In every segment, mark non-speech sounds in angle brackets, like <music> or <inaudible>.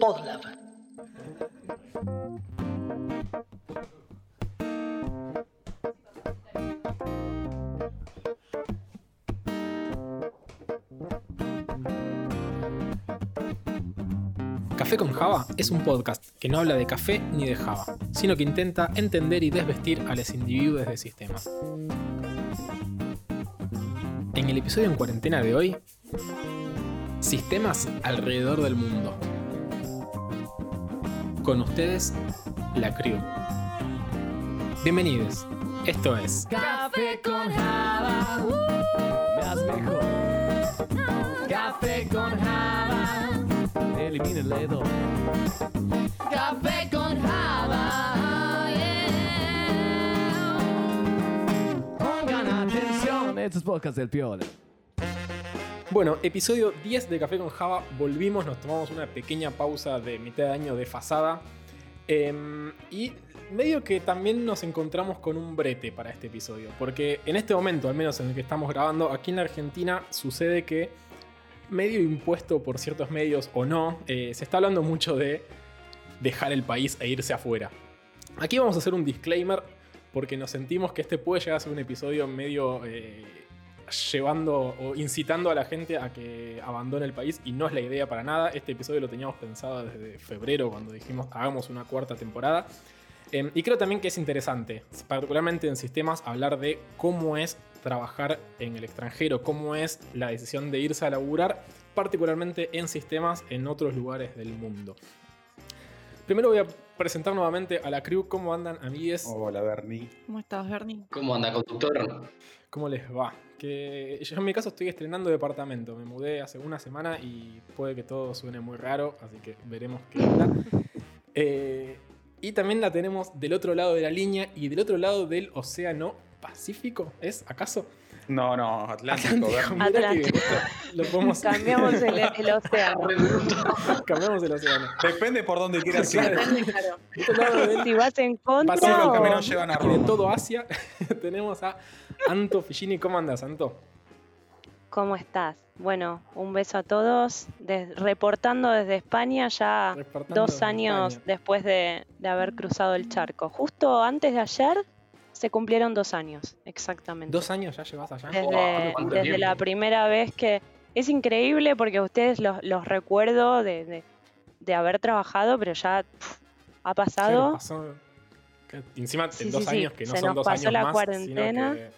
Podlab. Café con Java es un podcast que no habla de café ni de Java, sino que intenta entender y desvestir a los individuos de sistemas. En el episodio en cuarentena de hoy, sistemas alrededor del mundo. Con ustedes, la crew. Bienvenidos, esto es Café con Java, uh, me haz mejor. Café con Java, elimina el dedo. Café con Java, yeah. Pongan atención, estos podcasts del Piola. Bueno, episodio 10 de Café con Java. Volvimos, nos tomamos una pequeña pausa de mitad de año desfasada. Em, y medio que también nos encontramos con un brete para este episodio. Porque en este momento, al menos en el que estamos grabando, aquí en la Argentina sucede que, medio impuesto por ciertos medios o no, eh, se está hablando mucho de dejar el país e irse afuera. Aquí vamos a hacer un disclaimer porque nos sentimos que este puede llegar a ser un episodio medio eh, llevando o incitando a la gente a que abandone el país y no es la idea para nada. Este episodio lo teníamos pensado desde febrero cuando dijimos hagamos una cuarta temporada. Eh, y creo también que es interesante, particularmente en sistemas, hablar de cómo es trabajar en el extranjero, cómo es la decisión de irse a laburar, particularmente en sistemas en otros lugares del mundo. Primero voy a presentar nuevamente a la crew. ¿Cómo andan, amigues? Hola, Bernie. ¿Cómo estás, Bernie? ¿Cómo anda, conductor? ¿Cómo les va? Que yo en mi caso estoy estrenando departamento. Me mudé hace una semana y puede que todo suene muy raro, así que veremos qué onda. <laughs> Eh, y también la tenemos del otro lado de la línea y del otro lado del océano Pacífico. ¿Es acaso? No, no, Atlántico, que Atlántico. Lo podemos... Cambiamos el, el océano. <laughs> Cambiamos el océano. Depende por dónde quieras ir. Claro. Del Si vas en contra los o- caminos llevan a Y de Roma. todo Asia <laughs> tenemos a Anto Figini. ¿Cómo andas, Anto? ¿Cómo estás? Bueno, un beso a todos. Des- reportando desde España ya Reportando dos años España. después de, de haber cruzado el charco. Justo antes de ayer se cumplieron dos años, exactamente. ¿Dos años ya llevas allá? desde, Wow, ¿cuánto desde la primera vez que es increíble porque a ustedes los, los recuerdo de, de- de haber trabajado, pero ya ha pasado. pasó- que encima Sí, en dos sí, años que no se son nos dos pasó años la más, cuarentena. sino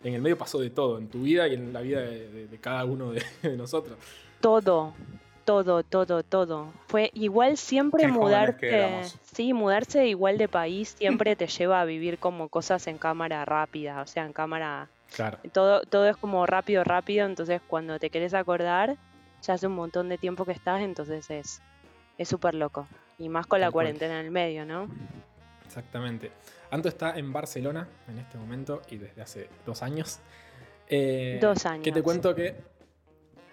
que en el medio pasó de todo, en tu vida y en la vida de, de- de cada uno de, <laughs> de nosotros. Todo, todo, todo, todo. Fue igual siempre Qué mudarte. Sí, mudarse igual de país <laughs> siempre te lleva a vivir como cosas en cámara rápida, o sea, en cámara. Claro. Todo, todo es como rápido, rápido. Entonces, cuando te querés acordar, ya hace un montón de tiempo que estás, entonces es es súper loco. Y más con la cuarentena en el medio, ¿no? Exactamente. Anto está en Barcelona en este momento y desde hace dos años. Eh, Dos años. Que te cuento que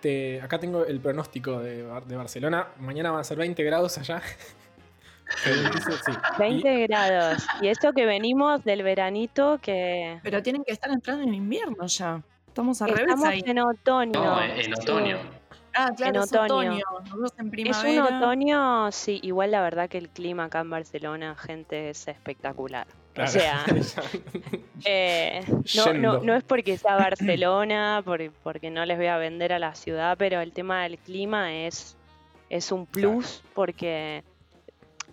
te- acá tengo el pronóstico de, Bar- de Barcelona. Mañana van a ser 20 grados allá. <laughs> Sí. 20 grados. Y esto que venimos del veranito que Pero tienen que estar entrando en invierno ya. Estamos al revés estamos ahí. en otoño. No, en sí. otoño. Ah, claro, en es otoño. otoño. Nosotros en Es un otoño, sí, igual la verdad que el clima acá en Barcelona, gente, es espectacular. Claro. O sea, <laughs> <laughs> eh, no, no, Yendo. no es porque sea Barcelona, <clears throat> por- porque no les voy a vender a la ciudad, pero el tema del clima es, es un plus porque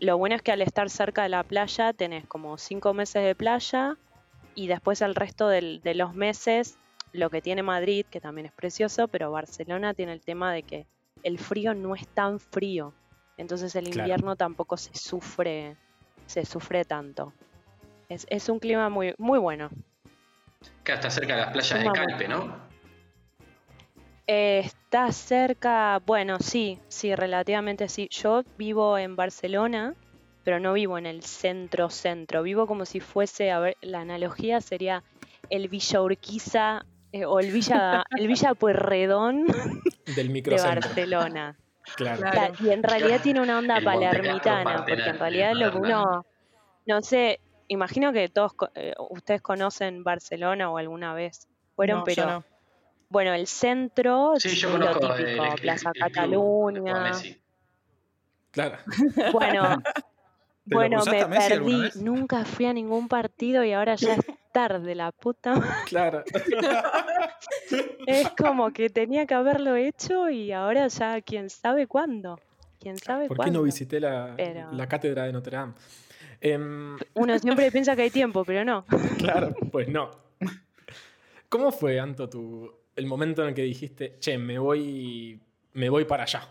lo bueno es que al estar cerca de la playa tenés como cinco meses de playa y después el resto del- de los meses lo que tiene Madrid, que también es precioso, pero Barcelona tiene el tema de que el frío no es tan frío. Entonces el Claro. invierno tampoco se sufre, se sufre tanto. Es, es un clima muy, muy bueno. Acá está cerca de las playas de. Calpe, ¿no? Eh, está cerca, bueno, sí, sí, relativamente sí. Yo vivo en Barcelona, pero no vivo en el centro centro. Vivo como si fuese, a ver, la analogía sería el Villa Urquiza eh, o el Villa, <laughs> el Villa Pueyrredón Del de. Barcelona. <laughs> Claro. Y en realidad tiene una onda El palermitana, porque en realidad lo que uno, no sé, imagino que todos co- eh, ustedes conocen Barcelona o alguna vez fueron, No, pero no. Bueno, el centro, Sí, yo lo el, típico, el- Plaza el de Cataluña. Claro. <laughs> Bueno, ¿Te lo bueno, me perdí, nunca fui a ningún partido y ahora ya es tarde, la puta. madre. Claro. <laughs> Es como que tenía que haberlo hecho y ahora ya quién sabe cuándo. Quién sabe ¿Por qué no visité la, Pero- la cátedra de Notre Dame? Em, Uno siempre <laughs> piensa que hay tiempo, pero no. claro, <laughs> pues no. ¿Cómo fue, Anto, tu, el momento en el que dijiste, che, me voy, me voy para allá?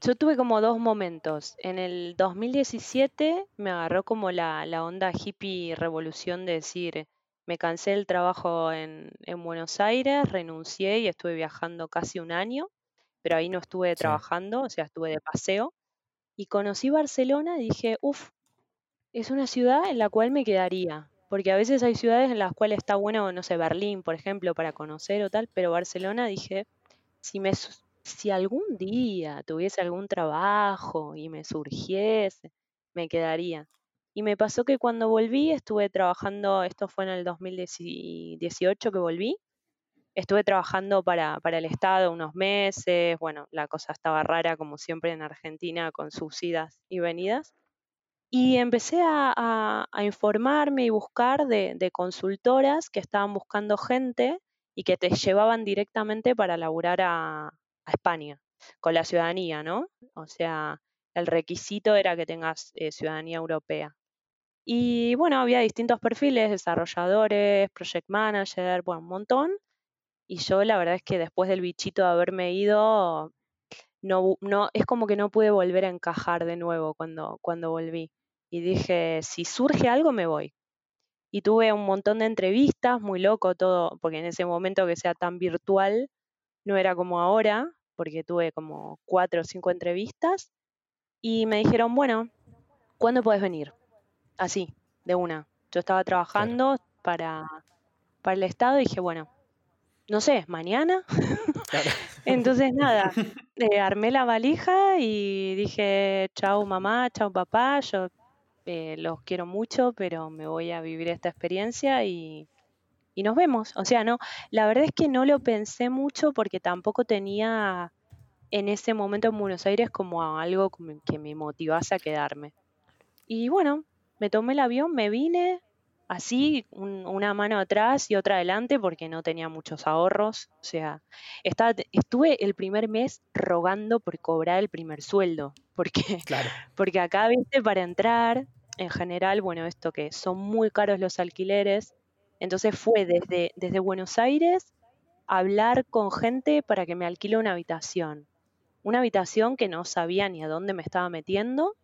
Yo tuve como dos momentos. En el 2017 me agarró como la, la onda hippie revolución de decir, me cansé del trabajo en, en Buenos Aires, renuncié y estuve viajando casi un año, pero ahí no estuve Sí. trabajando, o sea, estuve de paseo. Y conocí Barcelona y dije, uff, es una ciudad en la cual me quedaría. Porque a veces hay ciudades en las cuales está bueno, no sé, Berlín, por ejemplo, para conocer o tal, pero Barcelona dije, si me si algún día tuviese algún trabajo y me surgiese, me quedaría. Y me pasó que cuando volví estuve trabajando, esto fue en el 2018 que volví, estuve trabajando para, para el Estado unos meses, bueno, la cosa estaba rara como siempre en Argentina con sus idas y venidas. Y empecé a, a- informarme y buscar de, de consultoras que estaban buscando gente y que te llevaban directamente para laburar a, a España, con la ciudadanía, ¿no? O sea, el requisito era que tengas eh, ciudadanía europea. Y bueno, había distintos perfiles, desarrolladores, project manager, bueno, un montón. Y yo la verdad es que después del bichito de haberme ido, no, no, es como que no pude volver a encajar de nuevo cuando, cuando volví. Y dije, si surge algo, me voy. Y tuve un montón de entrevistas, muy loco todo, porque en ese momento que sea tan virtual, no era como ahora, porque tuve como cuatro o cinco entrevistas. Y me dijeron, bueno, ¿cuándo puedes venir? Así, de una. Yo estaba trabajando para, para el Estado y dije, bueno, no sé, mañana. <laughs> Claro. Entonces, nada, <laughs> eh, armé la valija y dije, chau mamá, chau papá, yo eh, los quiero mucho, pero me voy a vivir esta experiencia y, y nos vemos. O sea, no, la verdad es que no lo pensé mucho porque tampoco tenía en ese momento en Buenos Aires como algo que me motivase a quedarme. Y bueno, me tomé el avión, me vine así, un- una mano atrás y otra adelante porque no tenía muchos ahorros. O sea, estaba, estuve el primer mes rogando por cobrar el primer sueldo, <laughs> porque Claro. porque acá, viste, para entrar, en general, bueno, esto que son muy caros los alquileres, entonces fue desde, desde Buenos Aires hablar con gente para que me alquile una habitación. Una habitación que no sabía ni a dónde me estaba metiendo.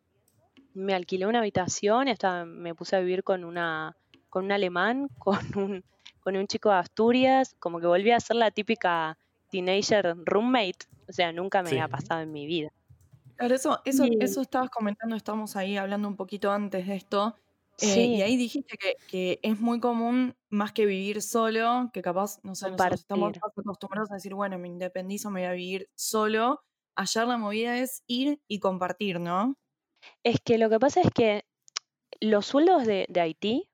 Me alquilé una habitación, estaba, me puse a vivir con una, con un alemán, <laughs> con un, con un chico de Asturias, como que volví a ser la típica teenager roommate. O sea, nunca me Sí. había pasado en mi vida. Claro, eso, eso, Y- eso estabas comentando, estamos ahí hablando un poquito antes de esto. eh, Sí. y ahí dijiste que, que es muy común, más que vivir solo, que capaz, no sé, nosotros estamos más acostumbrados a decir, bueno, me independizo, me voy a vivir solo. Ayer la movida es ir y compartir, ¿no? Es que lo que pasa es que los sueldos de, de Haití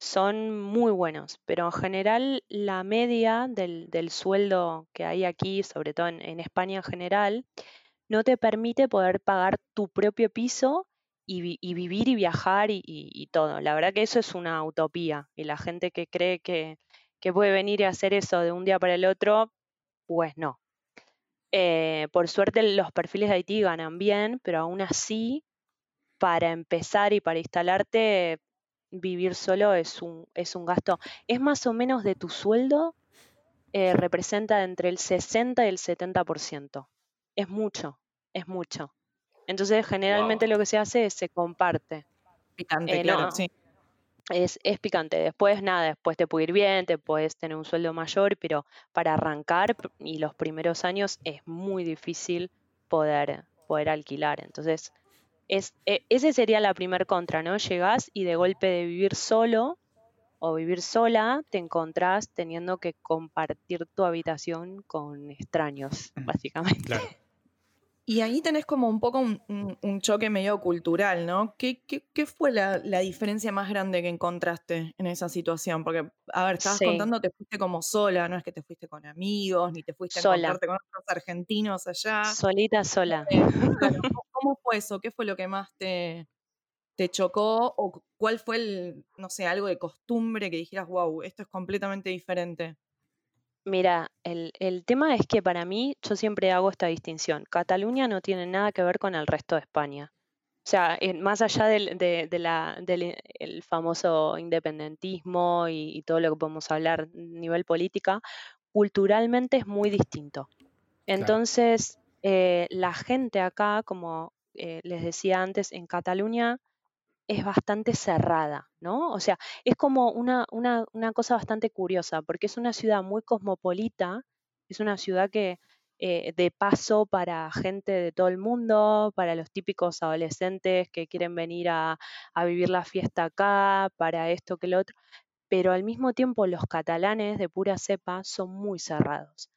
son muy buenos, pero en general la media del, sueldo que hay aquí, sobre todo en, España en general, no te permite poder pagar tu propio piso y, vi- y vivir y viajar y, todo. La verdad que eso es una utopía y la gente que cree que, que puede venir y hacer eso de un día para el otro, pues no. Eh, por suerte los perfiles de Haití ganan bien, pero aún así para empezar y para instalarte, vivir solo es un, es un gasto. Es más o menos de tu sueldo, eh, representa entre el 60 y el 70%. Es mucho, es mucho. Entonces, generalmente Wow. lo que se hace es se comparte. Picante, Eh, claro, no. sí. Es, es picante. Después, nada, después te puede ir bien, te puedes tener un sueldo mayor, pero para arrancar y los primeros años es muy difícil poder, poder alquilar. Entonces, es, e- ese sería la primer contra, ¿no? Llegás y de golpe de vivir solo o vivir sola, te encontrás teniendo que compartir tu habitación con extraños, <clears throat> básicamente. Claro. Y ahí tenés como un poco un, un- un choque medio cultural, ¿no? ¿Qué, qué- qué fue la, la diferencia más grande que encontraste en esa situación? Porque, a ver, estabas Sí. contando, te fuiste como sola, no es que te fuiste con amigos, ni te fuiste a encontrarte con otros argentinos allá. Solita, sola. Eh, claro, ¿cómo- ¿Cómo fue eso? ¿Qué fue lo que más te, te chocó? ¿O cu- cuál fue el, no sé, algo de costumbre que dijeras, wow, esto es completamente diferente? Mira, el, el tema es que para mí yo siempre hago esta distinción. Cataluña no tiene nada que ver con el resto de España. O sea, en- más allá del, de- de la- del i- el famoso independentismo y, y todo lo que podemos hablar a nivel política, culturalmente es muy distinto. Entonces, eh, la gente acá, como eh, les decía antes, en Cataluña es bastante cerrada, ¿no? O sea, es como una, una, una cosa bastante curiosa, porque es una ciudad muy cosmopolita, es una ciudad que eh, de paso para gente de todo el mundo, para los típicos adolescentes que quieren venir a, a vivir la fiesta acá, para esto que lo otro, pero al mismo tiempo los catalanes de pura cepa son muy cerrados.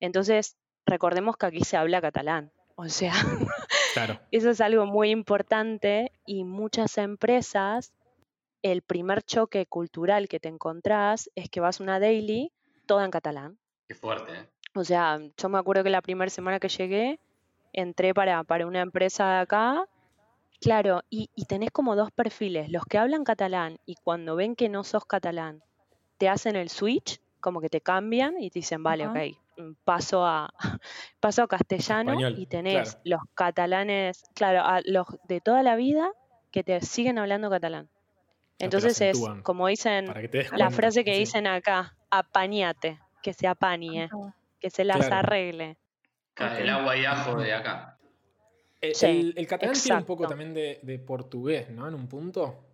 Entonces, recordemos que aquí se habla catalán, o sea, <laughs> Claro. eso es algo muy importante y muchas empresas, el primer choque cultural que te encontrás es que vas a una daily toda en catalán. Qué fuerte, ¿eh? O sea, yo me acuerdo que la primera semana que llegué, entré para, para una empresa de acá, claro, y, y tenés como dos perfiles, los que hablan catalán y cuando ven que no sos catalán, te hacen el switch, como que te cambian y te dicen, vale, Ajá. ok, paso a, <laughs> paso a castellano Español, y tenés claro. los catalanes, claro, a los de toda la vida que te siguen hablando catalán. lo Entonces es, como dicen, la frase que sí. dicen acá, apañate, que se apañe, que se las Claro. arregle. El agua y ajo de acá. Eh, Sí, el, el catalán tiene un poco también de, de portugués, ¿no? En un punto.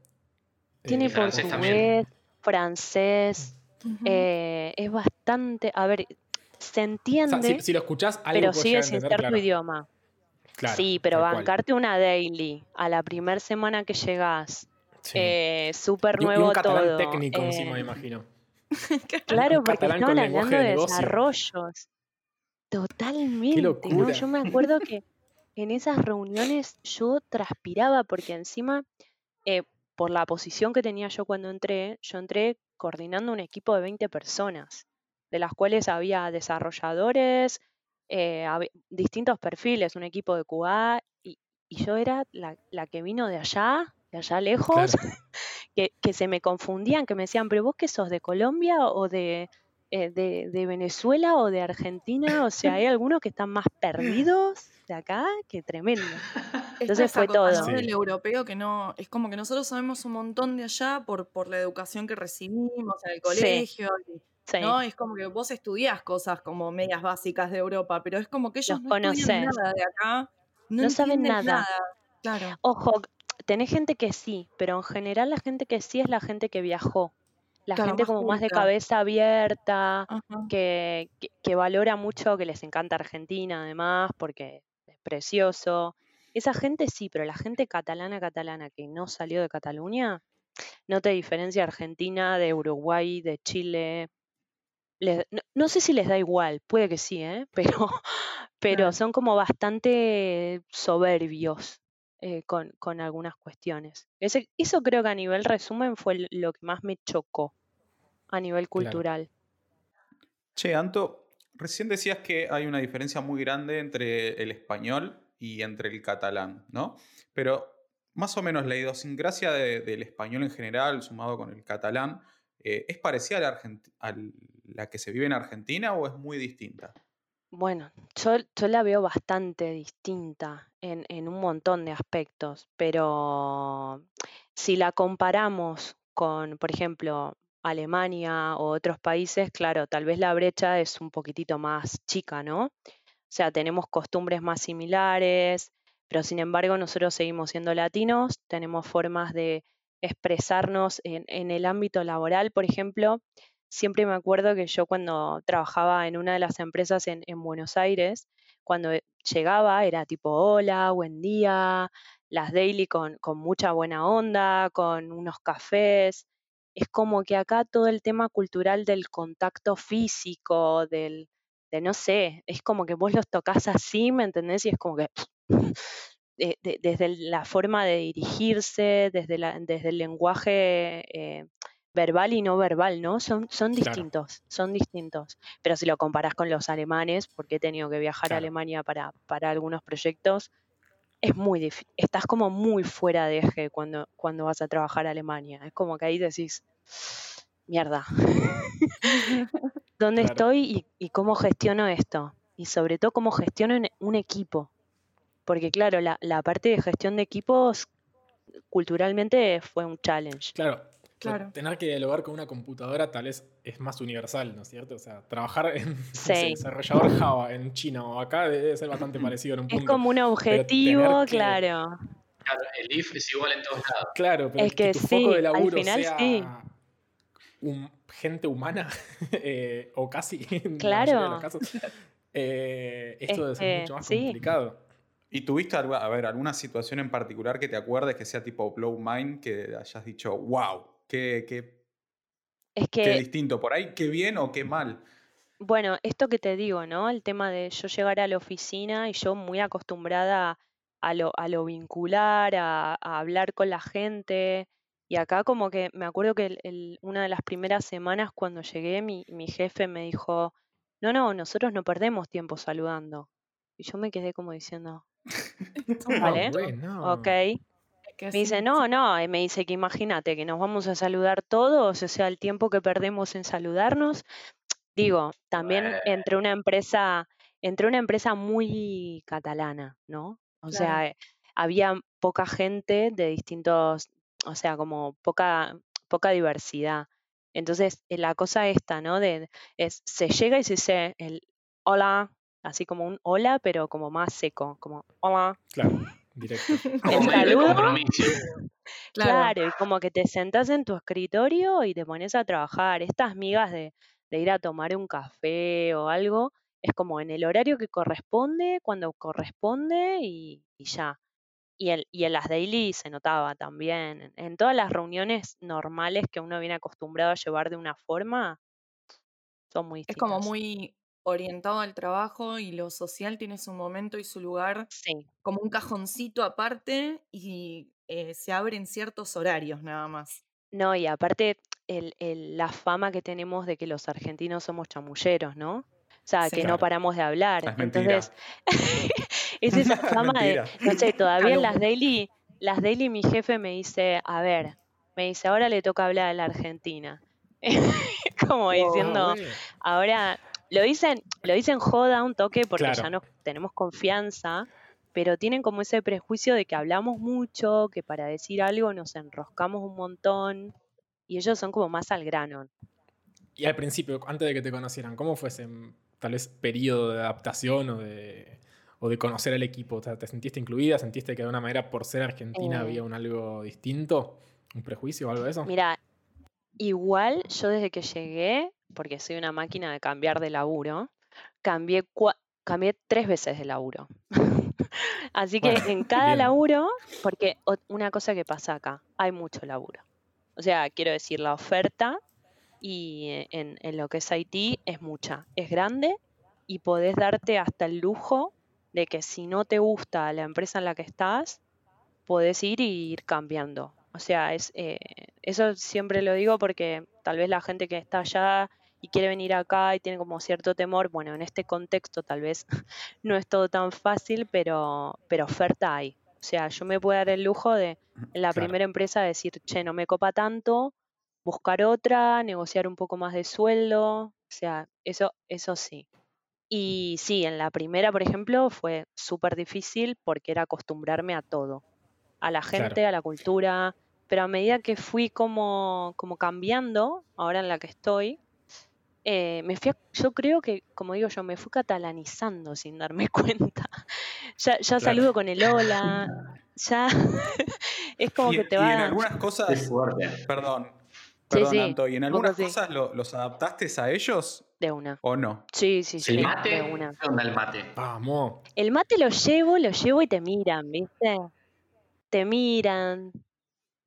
Tiene Eh, francés portugués, también. francés, eh, es bastante, a ver, se o entiende, sea, si, si lo escuchás, algo pero sigue sin ser tu idioma. Claro, sí, pero cual. bancarte una daily a la primera semana que llegás, Sí. eh, súper Y un- y nuevo un catalán todo. técnico eh, encima, me imagino. <laughs> Claro, porque estaban hablando de desarrollos. Totalmente. Yo me acuerdo que en esas reuniones yo transpiraba porque encima, eh, por la posición que tenía yo cuando entré, yo entré coordinando un equipo de 20 personas, de las cuales había desarrolladores, eh, hab- distintos perfiles, un equipo de QA, y, y yo era la, la que vino de allá, de allá lejos, <laughs> que, que se me confundían, que me decían, pero vos que sos de Colombia o de, eh, de, de Venezuela o de Argentina, o sea, hay <laughs> algunos que están más perdidos de acá que tremendo. Entonces fue todo. del europeo que no, es como que nosotros sabemos un montón de allá por, por la educación que recibimos en el Sí. colegio, y- Sí, ¿no? Es como que vos estudiás cosas como medias básicas de Europa, pero es como que ellos Los no conocés. nada de acá, no, No saben nada. Claro. Ojo, tenés gente que sí, pero en general la gente que sí es la gente que viajó. La Claro, gente más como más de cabeza abierta, que, que, que valora mucho, que les encanta Argentina además, porque es precioso. Esa gente sí, pero la gente catalana, catalana que no salió de Cataluña, no te diferencia Argentina de Uruguay, de Chile. Les- no, no sé si les da igual, puede que sí, ¿eh? <laughs> pero, pero Claro. son como bastante soberbios eh, con, con algunas cuestiones. Ese- eso creo que a nivel resumen fue lo que más me chocó a nivel Claro. cultural. Che, Anto, recién decías que hay una diferencia muy grande entre el español y entre el catalán, ¿no? Pero más o menos la idiosincrasia de- del español en general, sumado con el catalán, eh, ¿es parecida a la, que se vive en Argentina o es muy distinta? Bueno, yo, yo la veo bastante distinta en, en un montón de aspectos, pero si la comparamos con, por ejemplo, Alemania o otros países, claro, tal vez la brecha es un poquitito más chica, ¿no? O sea, tenemos costumbres más similares, pero sin embargo nosotros seguimos siendo latinos, tenemos formas de expresarnos en, el ámbito laboral, por ejemplo. Siempre me acuerdo que yo cuando trabajaba en una de las empresas en, en Buenos Aires, cuando e- llegaba era tipo, hola, buen día, las daily con, con mucha buena onda, con unos cafés. Es como que acá todo el tema cultural del contacto físico, del, de no sé, es como que vos los tocas así, ¿me entendés? Y es como que de- de- desde la forma de dirigirse, desde, la, desde el lenguaje eh, verbal y no verbal, ¿no? Son, son Claro. distintos, son distintos. Pero si lo comparás con los alemanes, porque he tenido que viajar a. Alemania para, para algunos proyectos, es muy difícil, estás como muy fuera de eje cuando, cuando vas a trabajar a Alemania. Es como que ahí decís, mierda, <laughs> ¿dónde Claro. estoy y, y cómo gestiono esto? Y sobre todo cómo gestiono un equipo. Porque claro, la, la parte de gestión de equipos culturalmente fue un challenge. Claro. Claro. Tener que dialogar con una computadora tal vez es más universal, ¿no es cierto? O sea, trabajar en <laughs> no sé, Sí. desarrollador Java en China o acá debe ser bastante <laughs> parecido en un punto. Es como un objetivo, que- claro. Claro, el if es igual en todos lados. Claro, pero Es que tu sí, foco de al laburo final sea sí. un- gente humana, <laughs> eh, o casi, en la Claro. mayoría de los casos, eh, esto debe ser Este, mucho más sí. complicado. ¿Y tuviste a ver, alguna situación en particular que te acuerdes que sea tipo blow mind, que hayas dicho, wow, qué, qué, Es qué que distinto por ahí, qué bien o qué mal? Bueno, esto que te digo, ¿no? El tema de yo llegar a la oficina y yo muy acostumbrada a lo, a lo vincular, a, a hablar con la gente. Y acá como que me acuerdo que el- el- una de las primeras semanas cuando llegué, mi, mi jefe me dijo, no, no, nosotros no perdemos tiempo saludando. Y yo me quedé como diciendo, <laughs> Vale. Ah, bueno. ok. Me dice, no, no, y me dice que imagínate que nos vamos a saludar todos, o sea, el tiempo que perdemos en saludarnos. Digo, también Bueno. entre una empresa, entre una empresa muy catalana, ¿no? O Claro. sea, había poca gente de distintos, o sea, como poca, poca diversidad. Entonces, la cosa esta, ¿no? De, es, se llega y se dice el hola, así como un hola, pero como más seco, como hola. Claro, <laughs> directo. Como El medio de saludo. compromiso. <laughs> Claro. Claro, y como que te sentás en tu escritorio y te pones a trabajar. Estas migas de, de ir a tomar un café o algo, es como en el horario que corresponde, cuando corresponde y, y ya. Y, el, y en las daily se notaba también. En, en todas las reuniones normales que uno viene acostumbrado a llevar de una forma, son muy Es como muy orientado al trabajo y lo social tiene su momento y su lugar Sí, como un cajoncito aparte y eh, se abre en ciertos horarios nada más. no, y aparte el, el- la fama que tenemos de que los argentinos somos chamulleros, ¿no? O sea, Sí. que no paramos de hablar. Es. Entonces, <laughs> es esa <laughs> fama de, no sé, <laughs> todavía en las daily, las daily mi jefe me dice, a ver, me dice, ahora le toca hablar a la Argentina. Como diciendo, Ah, ahora, lo dicen, lo dicen joda un toque porque Claro. ya no tenemos confianza, pero tienen como ese prejuicio de que hablamos mucho, que para decir algo nos enroscamos un montón, y ellos son como más al grano. Y al principio, antes de que te conocieran, ¿cómo fue ese tal vez periodo de adaptación o de, o de conocer al equipo? O sea, ¿Te sentiste incluida? ¿Sentiste que de alguna manera por ser argentina Eh. había un algo distinto? ¿Un prejuicio o algo de eso? Mira, igual yo desde que llegué, porque soy una máquina de cambiar de laburo, cambié, cambié tres veces de laburo. <laughs> Así que Bueno, en <laughs> cada bien. laburo, porque una cosa que pasa acá, hay mucho laburo. O sea, quiero decir, la oferta y eh, en, en lo que es Haití es mucha, es grande y podés darte hasta el lujo de que si no te gusta la empresa en la que estás, podés ir y ir cambiando. O sea, es, eh, eso siempre lo digo porque tal vez la gente que está allá y quiere venir acá y tiene como cierto temor, bueno, en este contexto tal vez <laughs> no es todo tan fácil, pero, pero oferta hay. O sea, yo me puedo dar el lujo de en la Claro. primera empresa decir, che, no me copa tanto, buscar otra, negociar un poco más de sueldo, o sea, eso, eso sí. Y sí, en la primera, por ejemplo, fue súper difícil porque era acostumbrarme a todo, a la Claro. gente, a la cultura, pero a medida que fui como, como cambiando, ahora en la que estoy, eh, me fui, a- yo creo que, como digo yo, me fui catalanizando sin darme <laughs> cuenta. Ya, ya Claro. saludo con el hola, ya <laughs> es como y, que te y en va... algunas cosas, fuerte. perdón, Sí, perdón sí, Anto, ¿y en algunas sí. cosas lo- los adaptaste a ellos De una. o no? Sí, sí, sí, ¿El de mate? una. ¿Qué onda el mate? Vamos. El mate lo llevo, lo llevo y te miran, ¿viste? Te miran.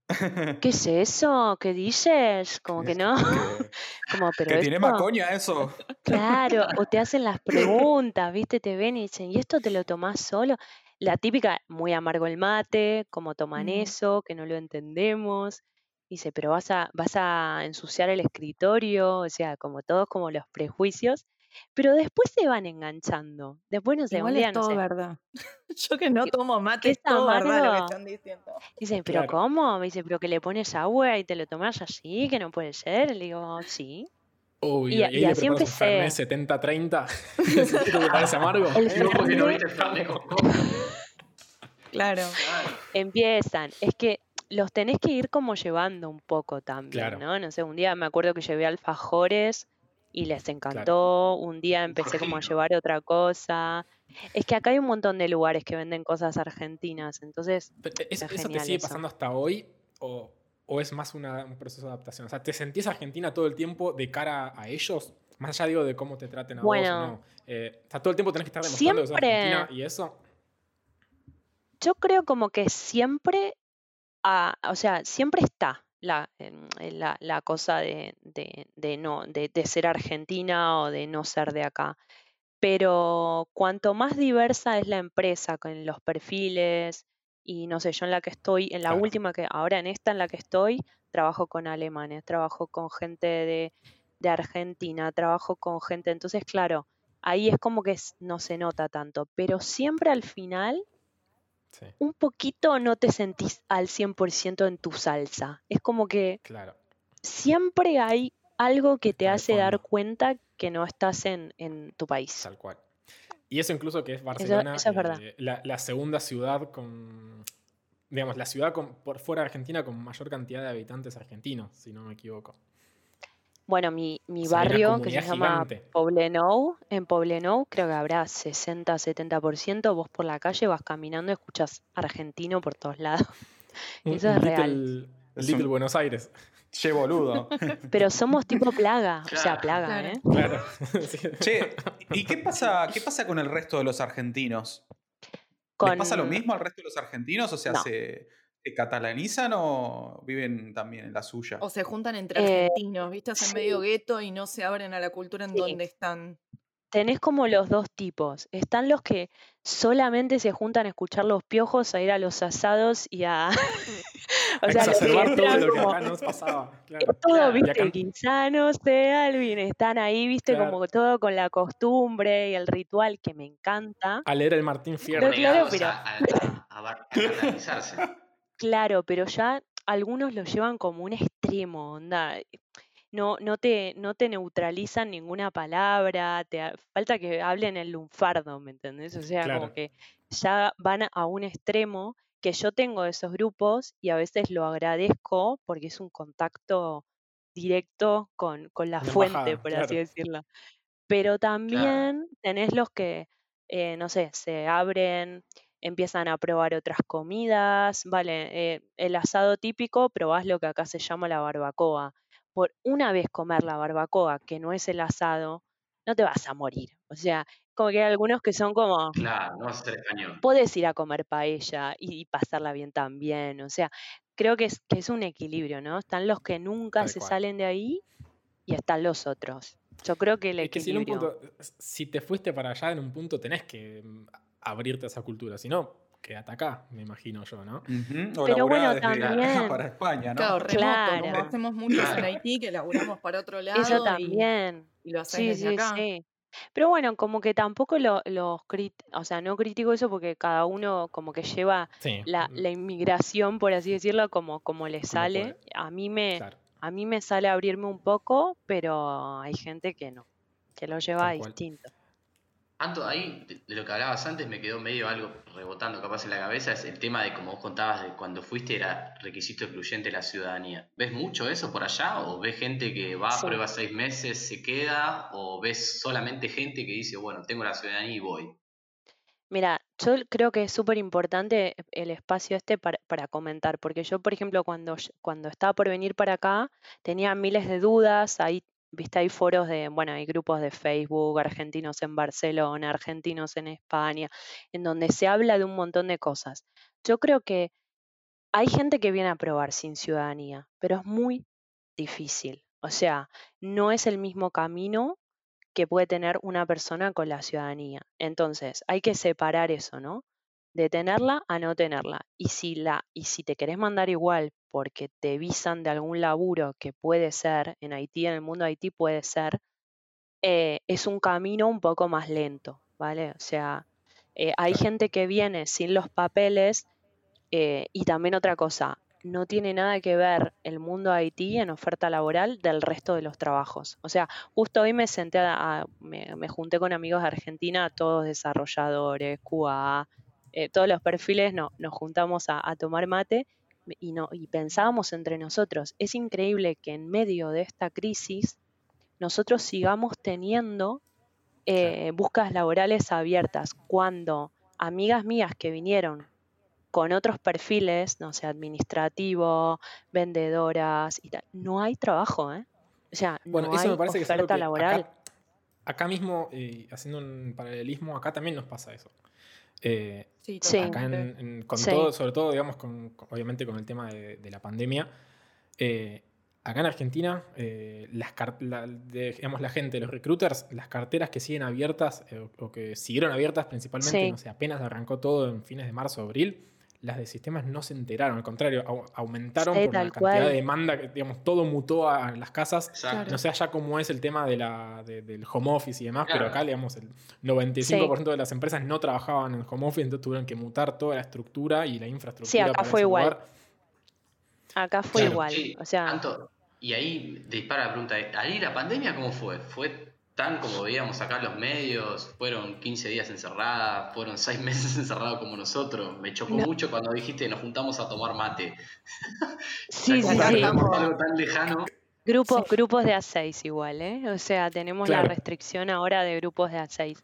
<laughs> ¿qué es eso? ¿Qué dices? Como que no, Que, <laughs> como, pero que tiene esto, macoña eso. claro, o te hacen las <laughs> preguntas, ¿viste? Te ven y dicen, ¿y esto te lo tomás solo? La típica, muy amargo el mate, ¿cómo toman Mm. eso? Que no lo entendemos. Dice, pero vas a, vas a ensuciar el escritorio, o sea, como todos como los prejuicios, pero después se van enganchando. Después, no un Igual es no todo sé, verdad. <laughs> Yo que no tomo mate, es es todo verdad lo que amargo. están diciendo. Dicen, ¿pero Claro. cómo? Me dice, ¿pero que le pones agua y te lo tomas así? Que no puede ser. Le digo, sí. Uy, Y, y ahí y así empecé. 70-30. ¿Eso <laughs> <laughs> te parece amargo? El No, porque no viste con coca. Claro. empiezan. Es que los tenés que ir como llevando un poco también, Claro. ¿no? No sé, un día me acuerdo que llevé alfajores y les encantó. Un día empecé como a llevar otra cosa. Es que acá hay un montón de lugares que venden cosas argentinas, entonces Pero, ¿es- es ¿Eso te sigue eso. pasando hasta hoy? ¿O, o es más una- un proceso de adaptación? O sea, ¿te sentís argentina todo el tiempo de cara a ellos? Más allá digo de cómo te traten a vos Bueno, o no. Eh, o sea, todo el tiempo tenés que estar demostrando que sos argentina y eso. yo creo como que siempre, ah, o sea, siempre está la, em, eh, la, la cosa de, de, de no, de, de ser argentina o de no ser de acá. Pero cuanto más diversa es la empresa con los perfiles, y no sé, yo en la que estoy, en la Claro. última que, ahora en esta en la que estoy, trabajo con alemanes, trabajo con gente de, de Argentina, trabajo con gente, entonces claro, ahí es como que no se nota tanto, pero siempre al final Sí, un poquito no te sentís al 100% en tu salsa. Es como que claro. siempre hay algo que te hace dar cuenta que no estás en, en tu país. Tal cual. Y eso incluso que es Barcelona, eso es verdad. eh, la, la segunda ciudad con. Digamos, la ciudad con- por fuera de Argentina con mayor cantidad de habitantes argentinos, si no me equivoco. Bueno, mi, mi barrio que se llama gigante. Poblenou, en Poblenou creo que habrá 60-70%, vos por la calle vas caminando y escuchas argentino por todos lados. <laughs> Un- Eso es real. little, Es little un- Buenos Aires. <laughs> Che, boludo. <laughs> Pero somos tipo plaga, o sea, plaga, Claro. ¿eh? Claro. Sí. Che, ¿y qué pasa, qué pasa con el resto de los argentinos? ¿Les Con... pasa lo mismo al resto de los argentinos? O sea, No. ¿se, se catalanizan o viven también en la suya? O se juntan entre Eh, argentinos, ¿viste? Hacen sí. medio gueto y no se abren a la cultura en Sí. donde están. tenés como los dos tipos. Están los que solamente se juntan a escuchar los piojos, a ir a los asados y a... <laughs> <laughs> o A sea, los que exacerbar todo lo que acá nos pasaba. Claro. <laughs> todo, Claro, y viste, acá- de Alvin, están ahí, viste, Claro. como todo con la costumbre y el ritual que me encanta. A leer el Martín Fierro. Pero claro, pero- a, a. Claro, pero ya algunos lo llevan como un extremo, onda. No, no te, no te neutralizan ninguna palabra, te ha- falta que hablen el lunfardo, ¿me entendés? O sea, Claro. como que ya van a un extremo que yo tengo de esos grupos y a veces lo agradezco porque es un contacto directo con, con la fuente, embajada, por así claro. decirlo. Pero también tenés los que, eh, no sé, se abren, empiezan a probar otras comidas, vale, eh, el asado típico, probás lo que acá se llama la barbacoa. Por una vez comer la barbacoa, que no es el asado, no te vas a morir. O sea, como que hay algunos que son como, Claro, no vas a ser español. podés ir a comer paella y, y pasarla bien también. O sea, creo que es, que es un equilibrio, ¿no? Están los que nunca Tal se cual. salen de ahí y están los otros. Yo creo que el Es que si en un equilibrio. punto, si te fuiste para allá, en un punto tenés que mm, abrirte a esa cultura. Si no, quédate acá, me imagino yo, ¿no? O Pero bueno, desde acá también- <laughs> para España, ¿no? Claro, remoto, Claro. como hacemos muchos en Haití, que laburamos para otro lado. Eso y- también. Y, lo haces Sí, desde sí, acá. sí. Pero bueno, como que tampoco lo- los crit o sea, no critico eso porque cada uno como que lleva Sí. la, mm, la inmigración, por así decirlo, como, como le sale. A mí me, Claro, a mí me sale abrirme un poco, pero hay gente que no, que lo lleva distinto. Anto, ahí de, lo que hablabas antes me quedó medio algo rebotando capaz en la cabeza, es el tema de como vos contabas de cuando fuiste era requisito excluyente la ciudadanía. ¿Ves mucho eso por allá? ¿O ves gente que va, Sí. prueba seis meses, se queda? ¿O ves solamente gente que dice, bueno, tengo la ciudadanía y voy? Mira, yo creo que es súper importante el espacio este para, para comentar, porque yo, por ejemplo, cuando, cuando estaba por venir para acá, tenía miles de dudas, ahí, viste, hay foros de, bueno, hay grupos de Facebook, argentinos en Barcelona, argentinos en España, en donde se habla de un montón de cosas. Yo creo que hay gente que viene a probar sin ciudadanía, pero es muy difícil. O sea, no es el mismo camino que puede tener una persona con la ciudadanía. Entonces, hay que separar eso, ¿no? De tenerla a no tenerla. Y si, la, y si te querés mandar igual porque te visan de algún laburo que puede ser, en Haití, en el mundo de Haití puede ser, eh, es un camino un poco más lento, ¿vale? O sea, eh, hay gente que viene sin los papeles eh, y también otra cosa, no tiene nada que ver el mundo de Haití en oferta laboral del resto de los trabajos. O sea, justo hoy me senté, a, me, me, junté con amigos de Argentina, todos desarrolladores, QA, eh, todos los perfiles, no, nos juntamos a, a, tomar mate y, no, y pensábamos entre nosotros, es increíble que en medio de esta crisis nosotros sigamos teniendo eh, búsquedas laborales abiertas cuando amigas mías que vinieron con otros perfiles, no sé, administrativo, vendedoras y tal, no hay trabajo, ¿eh? O sea, bueno, no eso hay me parece oferta que es laboral. Acá, acá, mismo, eh, haciendo un paralelismo, acá también nos pasa eso. Eh, sí. Acá en, en, con Sí. todo, sobre todo, digamos, con, obviamente con el tema de, de la pandemia, eh, acá en Argentina, eh, las la, de- digamos, la gente, los recruiters, las carteras que siguen abiertas eh, o, o que siguieron abiertas principalmente, Sí. no sé, apenas arrancó todo en fines de marzo, abril, las de sistemas no se enteraron, al contrario, au- aumentaron Sí, por la cantidad cual. de demanda, que, digamos, todo mutó a las casas. Exacto. No sé allá cómo es el tema de la, de- del home office y demás, pero acá, digamos, el 95% de las empresas no trabajaban en home office, entonces tuvieron que mutar toda la estructura y la infraestructura. Sí, acá para fue igual. lugar. Acá fue Claro. igual. Sí, O sea, Anto, y ahí dispara la pregunta, ¿ahí la pandemia cómo fue? ¿Fue tan como veíamos acá los medios? ¿Fueron 15 días encerradas? ¿Fueron 6 <laughs> meses encerrados como nosotros? Me chocó No. mucho cuando dijiste nos juntamos a tomar mate. sí, <laughs> O sea, sí, como sí. hablamos de algo tan lejano. Grupos, grupos de A6 igual, ¿eh? O sea, tenemos la restricción ahora de grupos de A6.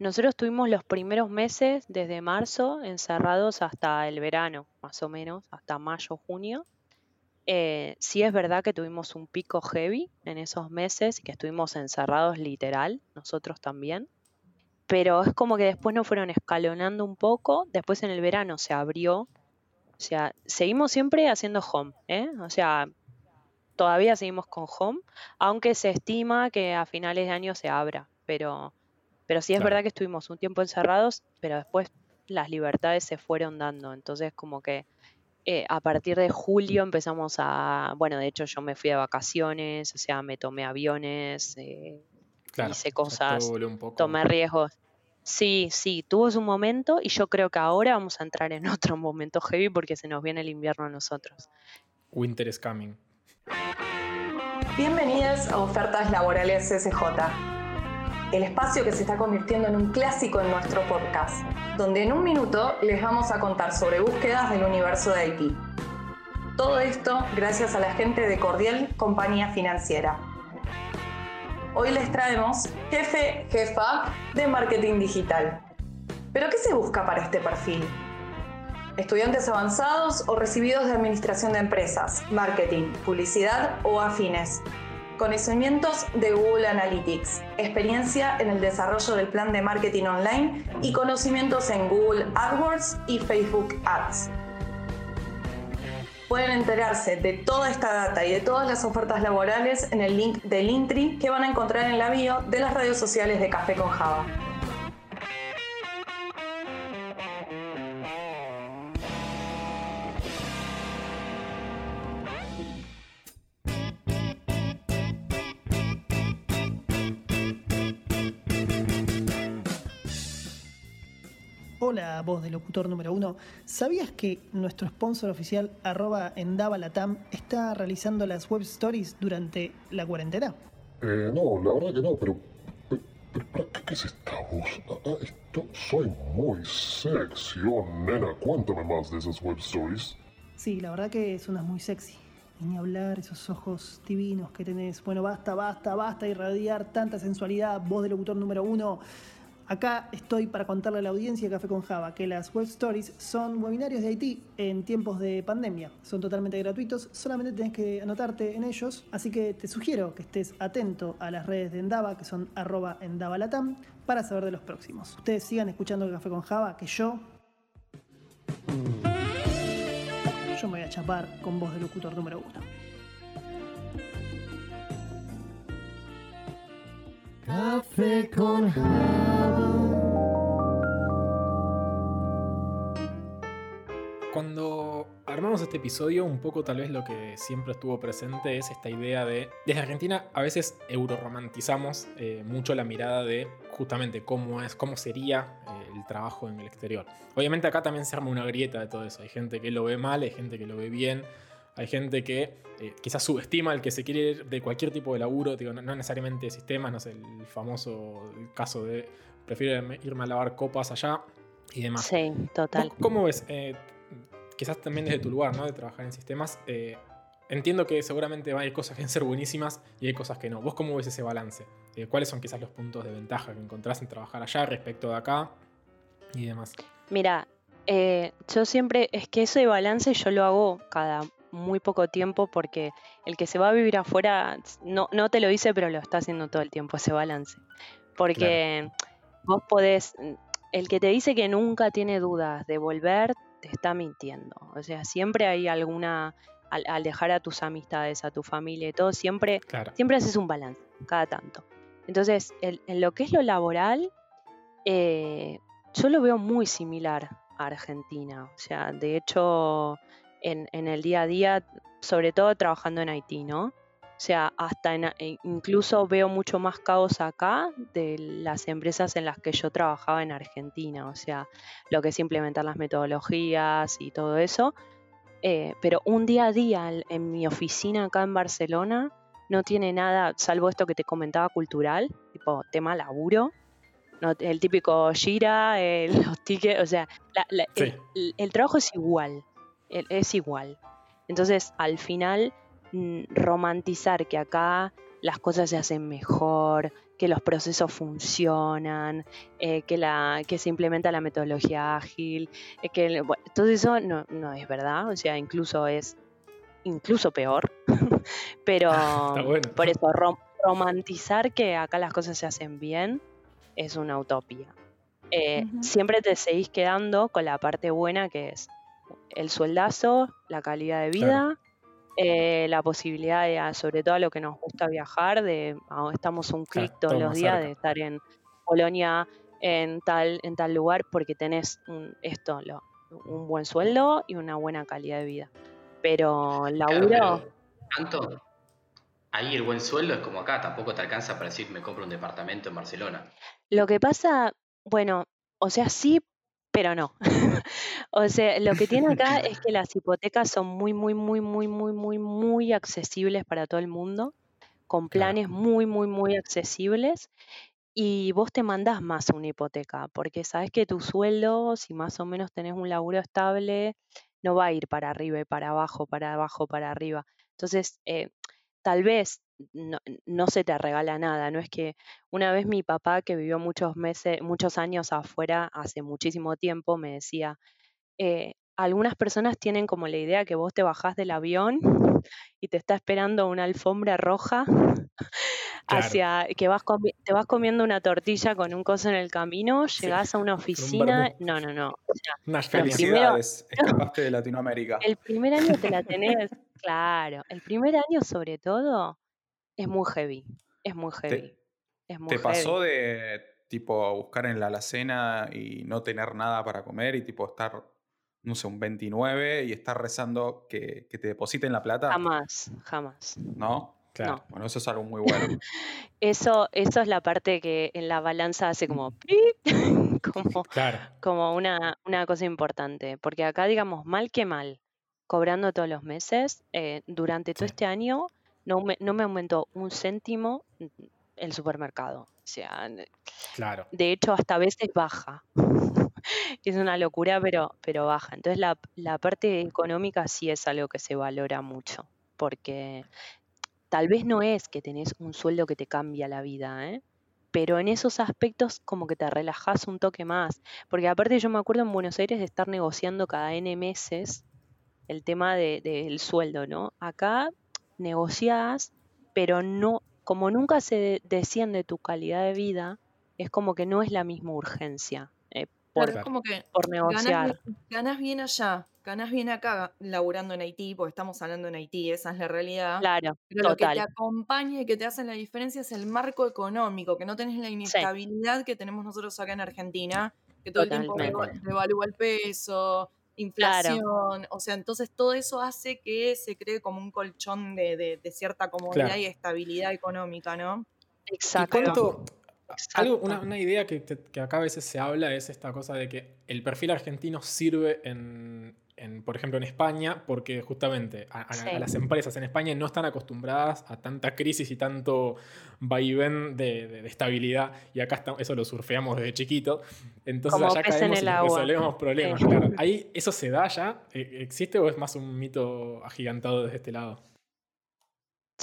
Nosotros tuvimos los primeros meses, desde marzo, encerrados hasta el verano, más o menos, hasta mayo, junio. Eh, sí es verdad que tuvimos un pico heavy en esos meses y que estuvimos encerrados literal, nosotros también. Pero es como que después nos fueron escalonando un poco, después en el verano se abrió. O sea, seguimos siempre haciendo home, ¿eh? O sea, todavía seguimos con home, aunque se estima que a finales de año se abra. Pero, pero sí es Claro. verdad que estuvimos un tiempo encerrados, pero después las libertades se fueron dando. Entonces, como que eh, a partir de julio empezamos a, bueno, de hecho yo me fui de vacaciones, o sea, me tomé aviones, eh, Claro, hice cosas, un poco. tomé riesgos. Sí, sí, tuvo su momento y yo creo que ahora vamos a entrar en <laughs> otro momento heavy porque se nos viene el invierno a nosotros. Winter is coming. Bienvenidas a Ofertas Laborales SJ, el espacio que se está convirtiendo en un clásico en nuestro podcast, donde en un minuto les vamos a contar sobre búsquedas del universo de Haití. Todo esto gracias a la gente de Cordial Compañía Financiera. Hoy les traemos jefe, jefa de marketing digital. ¿Pero qué se busca para este perfil? estudiantes avanzados o recibidos de administración de empresas, marketing, publicidad o afines. Conocimientos de Google Analytics, experiencia en el desarrollo del plan de marketing online y conocimientos en Google AdWords y Facebook Ads. Pueden enterarse de toda esta data y de todas las ofertas laborales en el link de Linktree que van a encontrar en la bio de las redes sociales de Café con Java. Hola, voz del locutor número uno. ¿Sabías que nuestro sponsor oficial, arroba Endavalatam, está realizando las web stories durante la cuarentena? Eh, no, la verdad que no, pero. pero, pero, ¿para ¿qué, qué es esta voz? Ah, ah, esto, soy muy sexy, oh nena, cuéntame más de esas web stories. Sí, la verdad que suenas muy sexy. Y ni hablar, esos ojos divinos que tenés. Bueno, basta, basta, basta irradiar tanta sensualidad, voz del locutor número uno. Acá estoy para contarle a la audiencia Café con Java que las web stories son webinarios de Haití en tiempos de pandemia. Son totalmente gratuitos, solamente tenés que anotarte en ellos. Así que te sugiero que estés atento a las redes de Endava, que son arroba endavalatam, para saber de los próximos. Ustedes sigan escuchando Café con Java, que yo... Yo me a chapar con voz de locutor número uno. Café con Cuando armamos este episodio, un poco tal vez lo que siempre estuvo presente es esta idea de, desde Argentina a veces euroromantizamos eh, mucho la mirada de justamente cómo es, cómo sería eh, el trabajo en el exterior. Obviamente acá también se arma una grieta de todo eso. Hay gente que lo ve mal, hay gente que lo ve bien, hay gente que eh, quizás subestima el que se quiere ir de cualquier tipo de laburo, digo, no, no necesariamente sistemas, no sé, el famoso caso de prefiero irme a lavar copas allá y demás. Sí, total. ¿Vos ¿Cómo ves? Eh, quizás también desde tu lugar, ¿no? De trabajar en sistemas. eh, entiendo que seguramente hay cosas que van a ser buenísimas y hay cosas que no. ¿Vos cómo ves ese balance? ¿Cuáles son quizás los puntos de ventaja que encontrás en trabajar allá respecto de acá y demás? Mira, eh, yo siempre, es que ese balance yo lo hago cada muy poco tiempo porque el que se va a vivir afuera no, no te lo dice, pero lo está haciendo todo el tiempo ese balance. Porque vos podés, el que te dice que nunca tiene dudas de volver, te está mintiendo. O sea, siempre hay alguna, al, al dejar a tus amistades, a tu familia y todo, siempre Claro. siempre haces un balance, cada tanto. Entonces, el- en lo que es lo laboral, eh, yo lo veo muy similar a Argentina. O sea, de hecho, en, en el día a día, sobre todo trabajando en Haití, ¿no? O sea, hasta en, e- incluso veo mucho más caos acá de las empresas en las que yo trabajaba en Argentina. O sea, lo que es implementar las metodologías y todo eso. Eh, pero un día a día en- mi oficina acá en Barcelona no tiene nada, salvo esto que te comentaba cultural, tipo tema laburo. No, el típico gira, el- <laughs> los tickets, o sea, la- la- Sí. el, el- el trabajo es igual, es igual. Entonces, al final, mm, romantizar que acá las cosas se hacen mejor, que los procesos funcionan, eh, que, la, que se implementa la metodología ágil, eh, que bueno, todo eso no, no es verdad, o sea, incluso es incluso peor. <laughs> Pero bueno. por eso, rom- romantizar que acá las cosas se hacen bien es una utopía. Eh. Siempre te seguís quedando con la parte buena que es el sueldazo, la calidad de vida, eh, la posibilidad de, a- sobre todo a lo que nos gusta viajar, de ah, estamos un Claro, clic todos todo los días cerca. de estar en Polonia, en tal, en tal lugar, porque tenés un- esto, lo- un buen sueldo y una buena calidad de vida. Pero Claro, laburo, pero tanto, ahí el buen sueldo es como acá, tampoco te alcanza para decir me compro un departamento en Barcelona. Lo que pasa, bueno, o sea, sí, pero no. <laughs> O sea, lo que tiene acá es que las hipotecas son muy, muy, muy, muy, muy, muy, muy accesibles para todo el mundo, con Claro. planes muy, muy, muy accesibles. Y vos te mandás más una hipoteca, porque sabes que tu sueldo, si más o menos tenés un laburo estable, no va a ir para arriba y para abajo, para abajo, para arriba. Entonces, eh, tal vez no, no se te regala nada, no es que una vez mi papá, que vivió muchos meses, muchos años afuera, hace muchísimo tiempo, me decía, eh, algunas personas tienen como la idea que vos te bajás del avión <laughs> y te está esperando una alfombra roja <laughs> Claro. hacia que vas comi- te vas comiendo una tortilla con un coso en el camino, Sí, llegás a una <laughs> oficina, vermú. no, no, no. O sea, Una Lo primero- Felicidades, escapaste de Latinoamérica. el primer año te la tenés, claro, el primer año sobre todo es muy heavy, es muy heavy, es muy ¿Te pasó heavy. de tipo buscar en la alacena y no tener nada para comer y tipo estar, no sé, un 29 y estar rezando que, que te depositen la plata? Jamás, jamás. ¿No? Claro. No. Bueno, eso es algo muy bueno. <laughs> Eso, eso es la parte que en la balanza hace como <laughs> como, Claro. como una, una cosa importante. Porque acá, digamos, mal que mal, cobrando todos los meses, eh, durante todo Sí. este año no, me- no me aumentó un céntimo el supermercado. O sea, Claro. de hecho, hasta a veces baja. <laughs> Es una locura, pero, pero baja. Entonces, la, la parte económica sí es algo que se valora mucho. Porque tal vez no es que tenés un sueldo que te cambia la vida, ¿eh? Pero en esos aspectos como que te relajás un toque más. Porque aparte yo me acuerdo en Buenos Aires de estar negociando cada N meses el tema de- del sueldo, ¿no? Acá negociás, pero no, como nunca se desciende tu calidad de vida, es como que no es la misma urgencia eh, por, Claro, como que por negociar. ganás bien allá, ganás bien acá laburando en Haití, porque estamos hablando en Haití, esa es la realidad. Claro, Pero lo que te total. acompaña y que te hace la diferencia es el marco económico, que no tenés la inestabilidad que tenemos nosotros acá en Argentina, que todo el tiempo devalúa el peso, inflación, o sea, entonces todo eso hace que se cree como un colchón de, de- de cierta comodidad Claro. y estabilidad económica, ¿no? ¿Y Exacto. cuánto? Algo, exacto. una, una idea que, que acá a veces se habla es esta cosa de que el perfil argentino sirve en, en, por ejemplo, en España, porque justamente a, a- Sí. a las empresas en España no están acostumbradas a tanta crisis y tanto vaivén de, de- de estabilidad, y acá está- eso lo surfeamos desde chiquito, entonces Como allá pez en caemos y resolvemos problemas. Sí. Claro. Ahí, ¿Eso se da ya? Eh, ¿Existe o es más un mito agigantado desde este lado?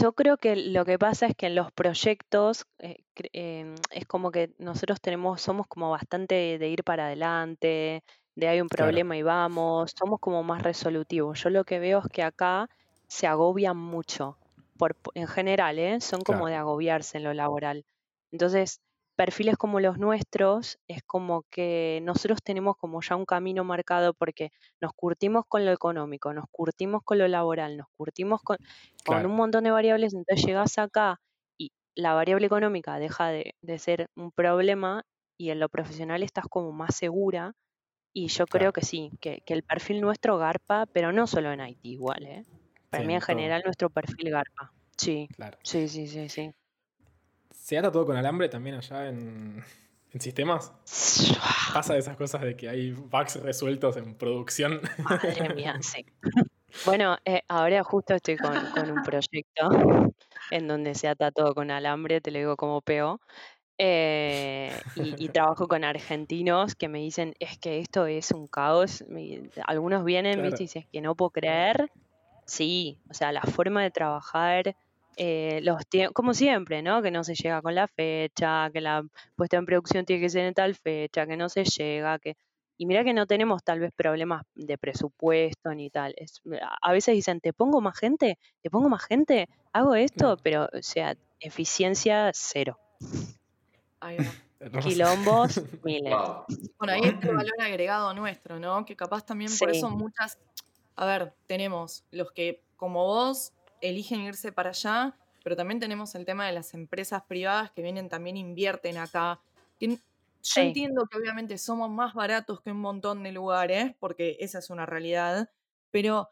Yo creo que lo que pasa es que en los proyectos eh, em, es como que nosotros tenemos, somos como bastante de ir para adelante, de hay un Claro. problema y vamos, somos como más resolutivos. Yo lo que veo es que acá se agobian mucho, por, po- en general, ¿eh? Son como Claro. de agobiarse en lo laboral. Entonces, perfiles como los nuestros es como que nosotros tenemos como ya un camino marcado porque nos curtimos con lo económico, nos curtimos con lo laboral, nos curtimos con, con un montón de variables, entonces llegas acá y la variable económica deja de, de ser un problema y en lo profesional estás como más segura y yo creo Claro. que sí, que, que el perfil nuestro garpa, pero no solo en Haití igual, ¿eh? Para Sí, mí en todo. general nuestro perfil garpa. Sí, Claro. sí, sí, sí, sí. ¿Se ata todo con alambre también allá en, <laughs> en sistemas? Pasa de esas cosas de que hay bugs resueltos en producción. Madre mía, <laughs> sí. Bueno, eh, ahora justo estoy con, con un proyecto en donde se ata todo con alambre, te lo digo como peo. Eh, y, y trabajo con argentinos que me dicen, es que esto es un caos. algunos vienen, Claro. ¿viste? Y dicen, es que no puedo creer. Sí, o sea, la forma de trabajar, eh, los como siempre, ¿no? Que no se llega con la fecha, que la puesta en producción tiene que ser en tal fecha, que no se llega, que... Y mira que no tenemos tal vez problemas de presupuesto ni tal. Es, a- a veces dicen, ¿te pongo más gente? ¿Te pongo más gente? Hago esto, No. pero, o sea, eficiencia cero. Ahí va. <laughs> Quilombos, <laughs> miles. Wow. Bueno, ahí está el valor agregado nuestro, ¿no? Que capaz también por Sí. eso muchas, a ver, tenemos los que como vos eligen irse para allá, pero también tenemos el tema de las empresas privadas que vienen también invierten acá. que n- Sí. Yo entiendo que obviamente somos más baratos que un montón de lugares, porque esa es una realidad, pero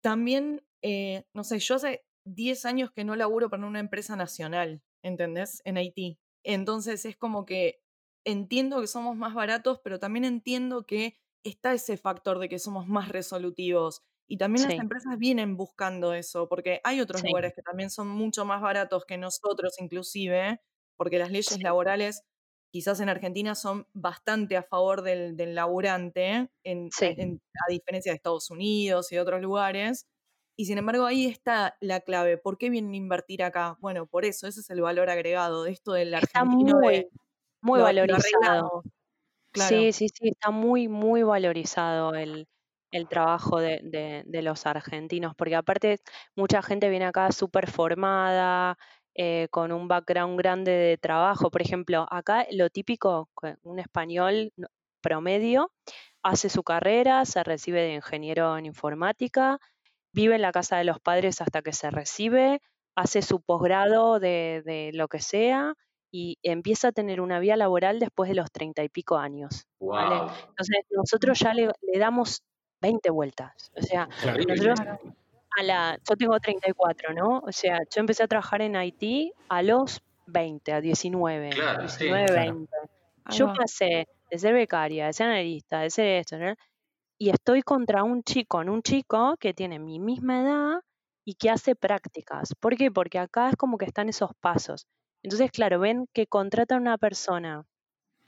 también, eh, no sé, yo hace 10 años que no laburo para una empresa nacional, ¿entendés? En Haití. Entonces es como que entiendo que somos más baratos, pero también entiendo que está ese factor de que somos más resolutivos. Y también las empresas vienen buscando eso, porque hay otros Sí. lugares que también son mucho más baratos que nosotros inclusive, porque las leyes Sí. laborales quizás en Argentina son bastante a favor del, del laburante, en- Sí. en- a diferencia de Estados Unidos y de otros lugares. Y sin embargo, ahí está la clave. ¿Por qué vienen a invertir acá? Bueno, por eso, ese es el valor agregado de esto del Está argentino muy, de muy lo- lo valorizado. Claro. Sí, sí, sí, está muy, muy valorizado el, el trabajo de, de- de los argentinos, porque aparte mucha gente viene acá súper formada, eh, con un background grande de trabajo. Por ejemplo, acá lo típico, un español promedio hace su carrera, se recibe de ingeniero en informática, vive en la casa de los padres hasta que se recibe, hace su posgrado de, de lo que sea y empieza a tener una vida laboral después de los treinta y pico años. Entonces nosotros ya le, le damos 20 vueltas. O sea, Claro. nosotros a la, yo tengo 34, ¿no? O sea, yo empecé a trabajar en Haití a los 20, a 19, Claro, sí, 19, claro. 20. Ahí Yo pasé de ser becaria, de ser analista, de ser esto, ¿no? Y estoy contra un chico, con un chico que tiene mi misma edad y que hace prácticas. ¿Por qué? Porque acá es como que están esos pasos. Entonces, claro, ven que contratan a una persona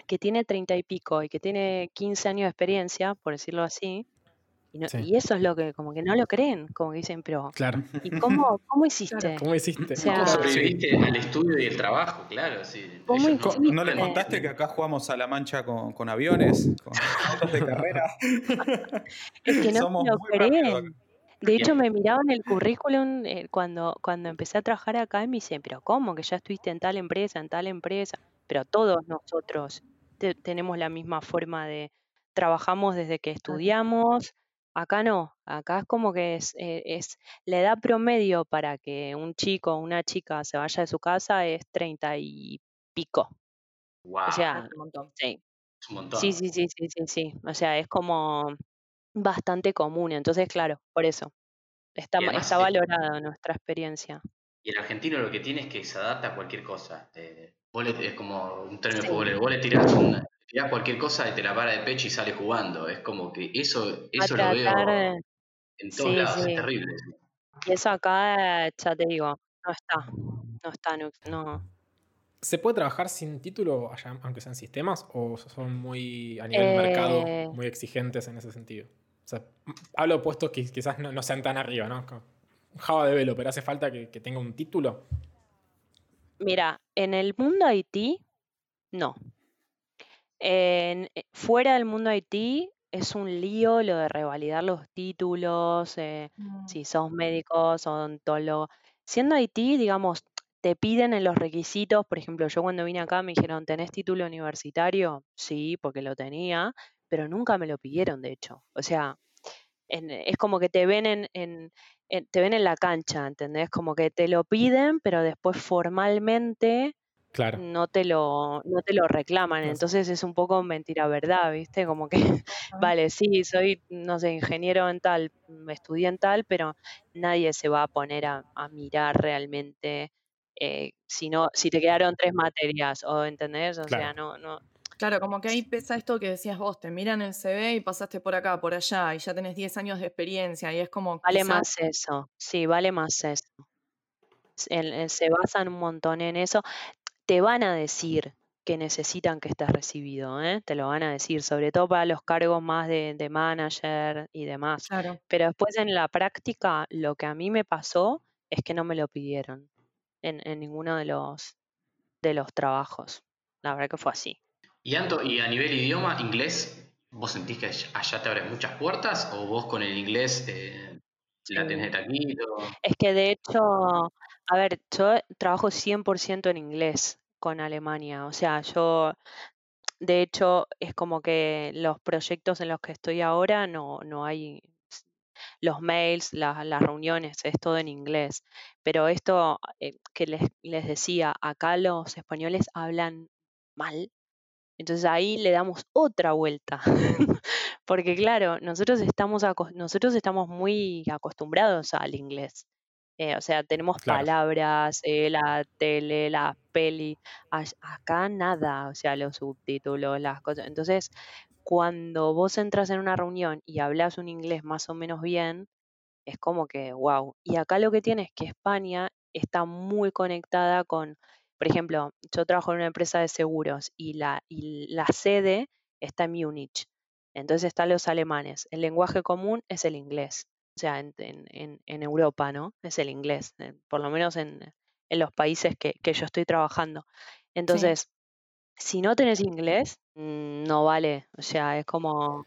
que tiene treinta y pico y que tiene 15 años de experiencia, por decirlo así, y, no- Sí. y eso es lo que como que no lo creen, como que dicen, pero Claro. ¿y cómo, <laughs> cómo hiciste? ¿Cómo hiciste? O sea, ¿Cómo sobreviviste al estudio y el trabajo? Claro, sí. ¿Cómo Ellos no-? ¿No le contaste que acá jugamos a la mancha con, con aviones? Con autos de carrera. <laughs> Es que no Somos lo rápidos creen. De hecho, me miraban el currículum eh, cuando, cuando empecé a trabajar acá y me dicen, pero ¿cómo? Que ya estuviste en tal empresa, en tal empresa. Pero todos nosotros te- tenemos la misma forma de, trabajamos desde que estudiamos, Acá no, acá es como que es, eh, es la edad promedio para que un chico o una chica se vaya de su casa es treinta y pico. Wow. O sea, Es un montón. sí. es un montón. Sí, sí, sí, sí, sí, sí. O sea, es como bastante común. Entonces, claro, por eso. Está, además, está valorada nuestra experiencia. Y el argentino lo que tiene es que se adapta a cualquier cosa. Eh, vos le- es como un término Sí. futbolero. Vos le tirás, una- tirás cualquier cosa y te la para de pecho y sale jugando. Es como que eso, eso lo veo de... en todos Sí, lados. sí. Es terrible. Y eso acá, ya te digo, no está. No está, no, no. ¿Se puede trabajar sin título allá, aunque sean sistemas? ¿O son muy, a nivel mercado, Eh. muy exigentes en ese sentido? O sea, m- hablo de puestos que quizás no, no sean tan arriba, ¿no? Java developer, ¿hace falta que, que tenga un título? Mira, en el mundo IT, no. En- eh, fuera del mundo IT es un lío lo de revalidar los títulos, eh, Mm. si sos médico, odontólogo. Siendo IT, digamos, te piden en los requisitos, por ejemplo, yo cuando vine acá me dijeron, ¿tenés título universitario? Sí, porque lo tenía, pero nunca me lo pidieron, de hecho. O sea, en- es como que te ven en, en- en- te ven en la cancha, ¿entendés? Como que te lo piden, pero después formalmente Claro. no te lo, no te lo reclaman. No sé. Entonces es un poco mentira verdad, ¿viste? Como que, <laughs> vale, sí, soy, no sé, ingeniero en tal, mm, estudié en tal, pero nadie se va a poner a, a mirar realmente eh, si no, si te quedaron tres materias, o entendés, o sea, Claro. no, no, Claro, como que ahí pesa esto que decías vos, te miran el CV y pasaste por acá, por allá, y ya tenés 10 años de experiencia, y es como vale quizás- más eso, sí, vale más eso. Se basan un montón en eso. Te van a decir que necesitan que estés recibido, ¿eh? Te lo van a decir, sobre todo para los cargos más de, de manager y demás. Claro. Pero después en la práctica, lo que a mí me pasó es que no me lo pidieron en, en ninguno de los, de los trabajos. La verdad que fue así. Y Anto, y a nivel idioma, inglés, ¿vos sentís que allá- te abren muchas puertas? ¿O vos con el inglés eh, la tenés de taquito? Es que de hecho, a ver, yo trabajo 100% en inglés con Alemania. O sea, yo, de hecho, es como que los proyectos en los que estoy ahora no, no hay los mails, la- las reuniones, es todo en inglés. Pero esto eh, que les, les decía, acá los españoles hablan mal. Entonces ahí le damos otra vuelta. <laughs> Porque claro, nosotros estamos, nosotros estamos muy acostumbrados al inglés. Eh, o sea, tenemos Claro. palabras, eh, la tele, la peli. Acá nada, o sea, los subtítulos, las cosas. Entonces, cuando vos entras en una reunión y hablas un inglés más o menos bien, es como que, wow. Y acá lo que tiene es que España está muy conectada con, por ejemplo, yo trabajo en una empresa de seguros y la, y la sede está en Múnich. Entonces están los alemanes. El lenguaje común es el inglés. O sea, en, en- en- Europa, ¿no? Es el inglés. Por lo menos en, en los países que, que yo estoy trabajando. Entonces, si no tenés inglés, mm, no vale. O sea, es como,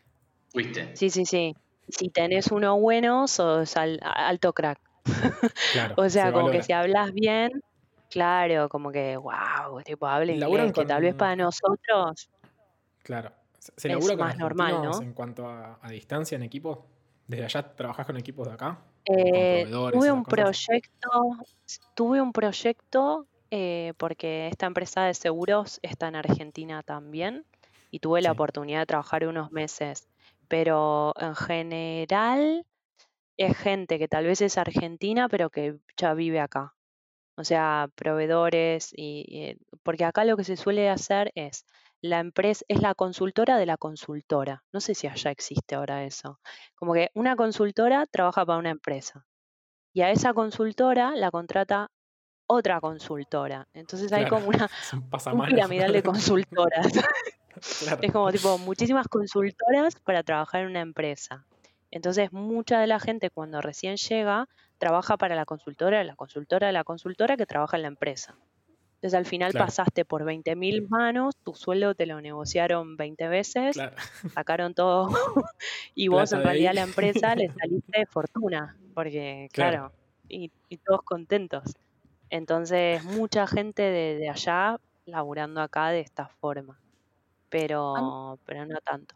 ¿Fuiste? sí, sí, sí. Si tenés uno bueno, sos al- alto crack. <laughs> Claro. O sea, se como que si hablas bien, claro, como que, wow, tipo, habla ¿Laburan inglés, que tal vez para nosotros, Claro. ¿Se se es más normal, ¿no? en cuanto a, a distancia en equipos? ¿Desde allá trabajás con equipos de acá? Eh, tuve un proyecto, tuve un proyecto eh, porque esta empresa de seguros está en Argentina también y tuve la oportunidad de trabajar unos meses, pero en general es gente que tal vez es argentina, pero que ya vive acá. O sea, proveedores y, y- porque acá lo que se suele hacer es la empresa es la consultora de la consultora. No sé si allá existe ahora eso. Como que una consultora trabaja para una empresa y a esa consultora la contrata otra consultora. Entonces hay Claro. como una, <laughs> un piramidal de consultoras. <laughs> Claro. Es como tipo muchísimas consultoras para trabajar en una empresa. Entonces, mucha de la gente cuando recién llega trabaja para la consultora, la consultora, la consultora que trabaja en la empresa. Entonces, al final Claro. pasaste por 20.000 manos, tu sueldo te lo negociaron 20 veces, Claro. sacaron todo <laughs> y vos Plata en realidad a la empresa le <laughs> saliste de fortuna, porque Claro. claro, y, y todos contentos. Entonces, mucha gente de, de allá laburando acá de esta forma, pero, pero no tanto.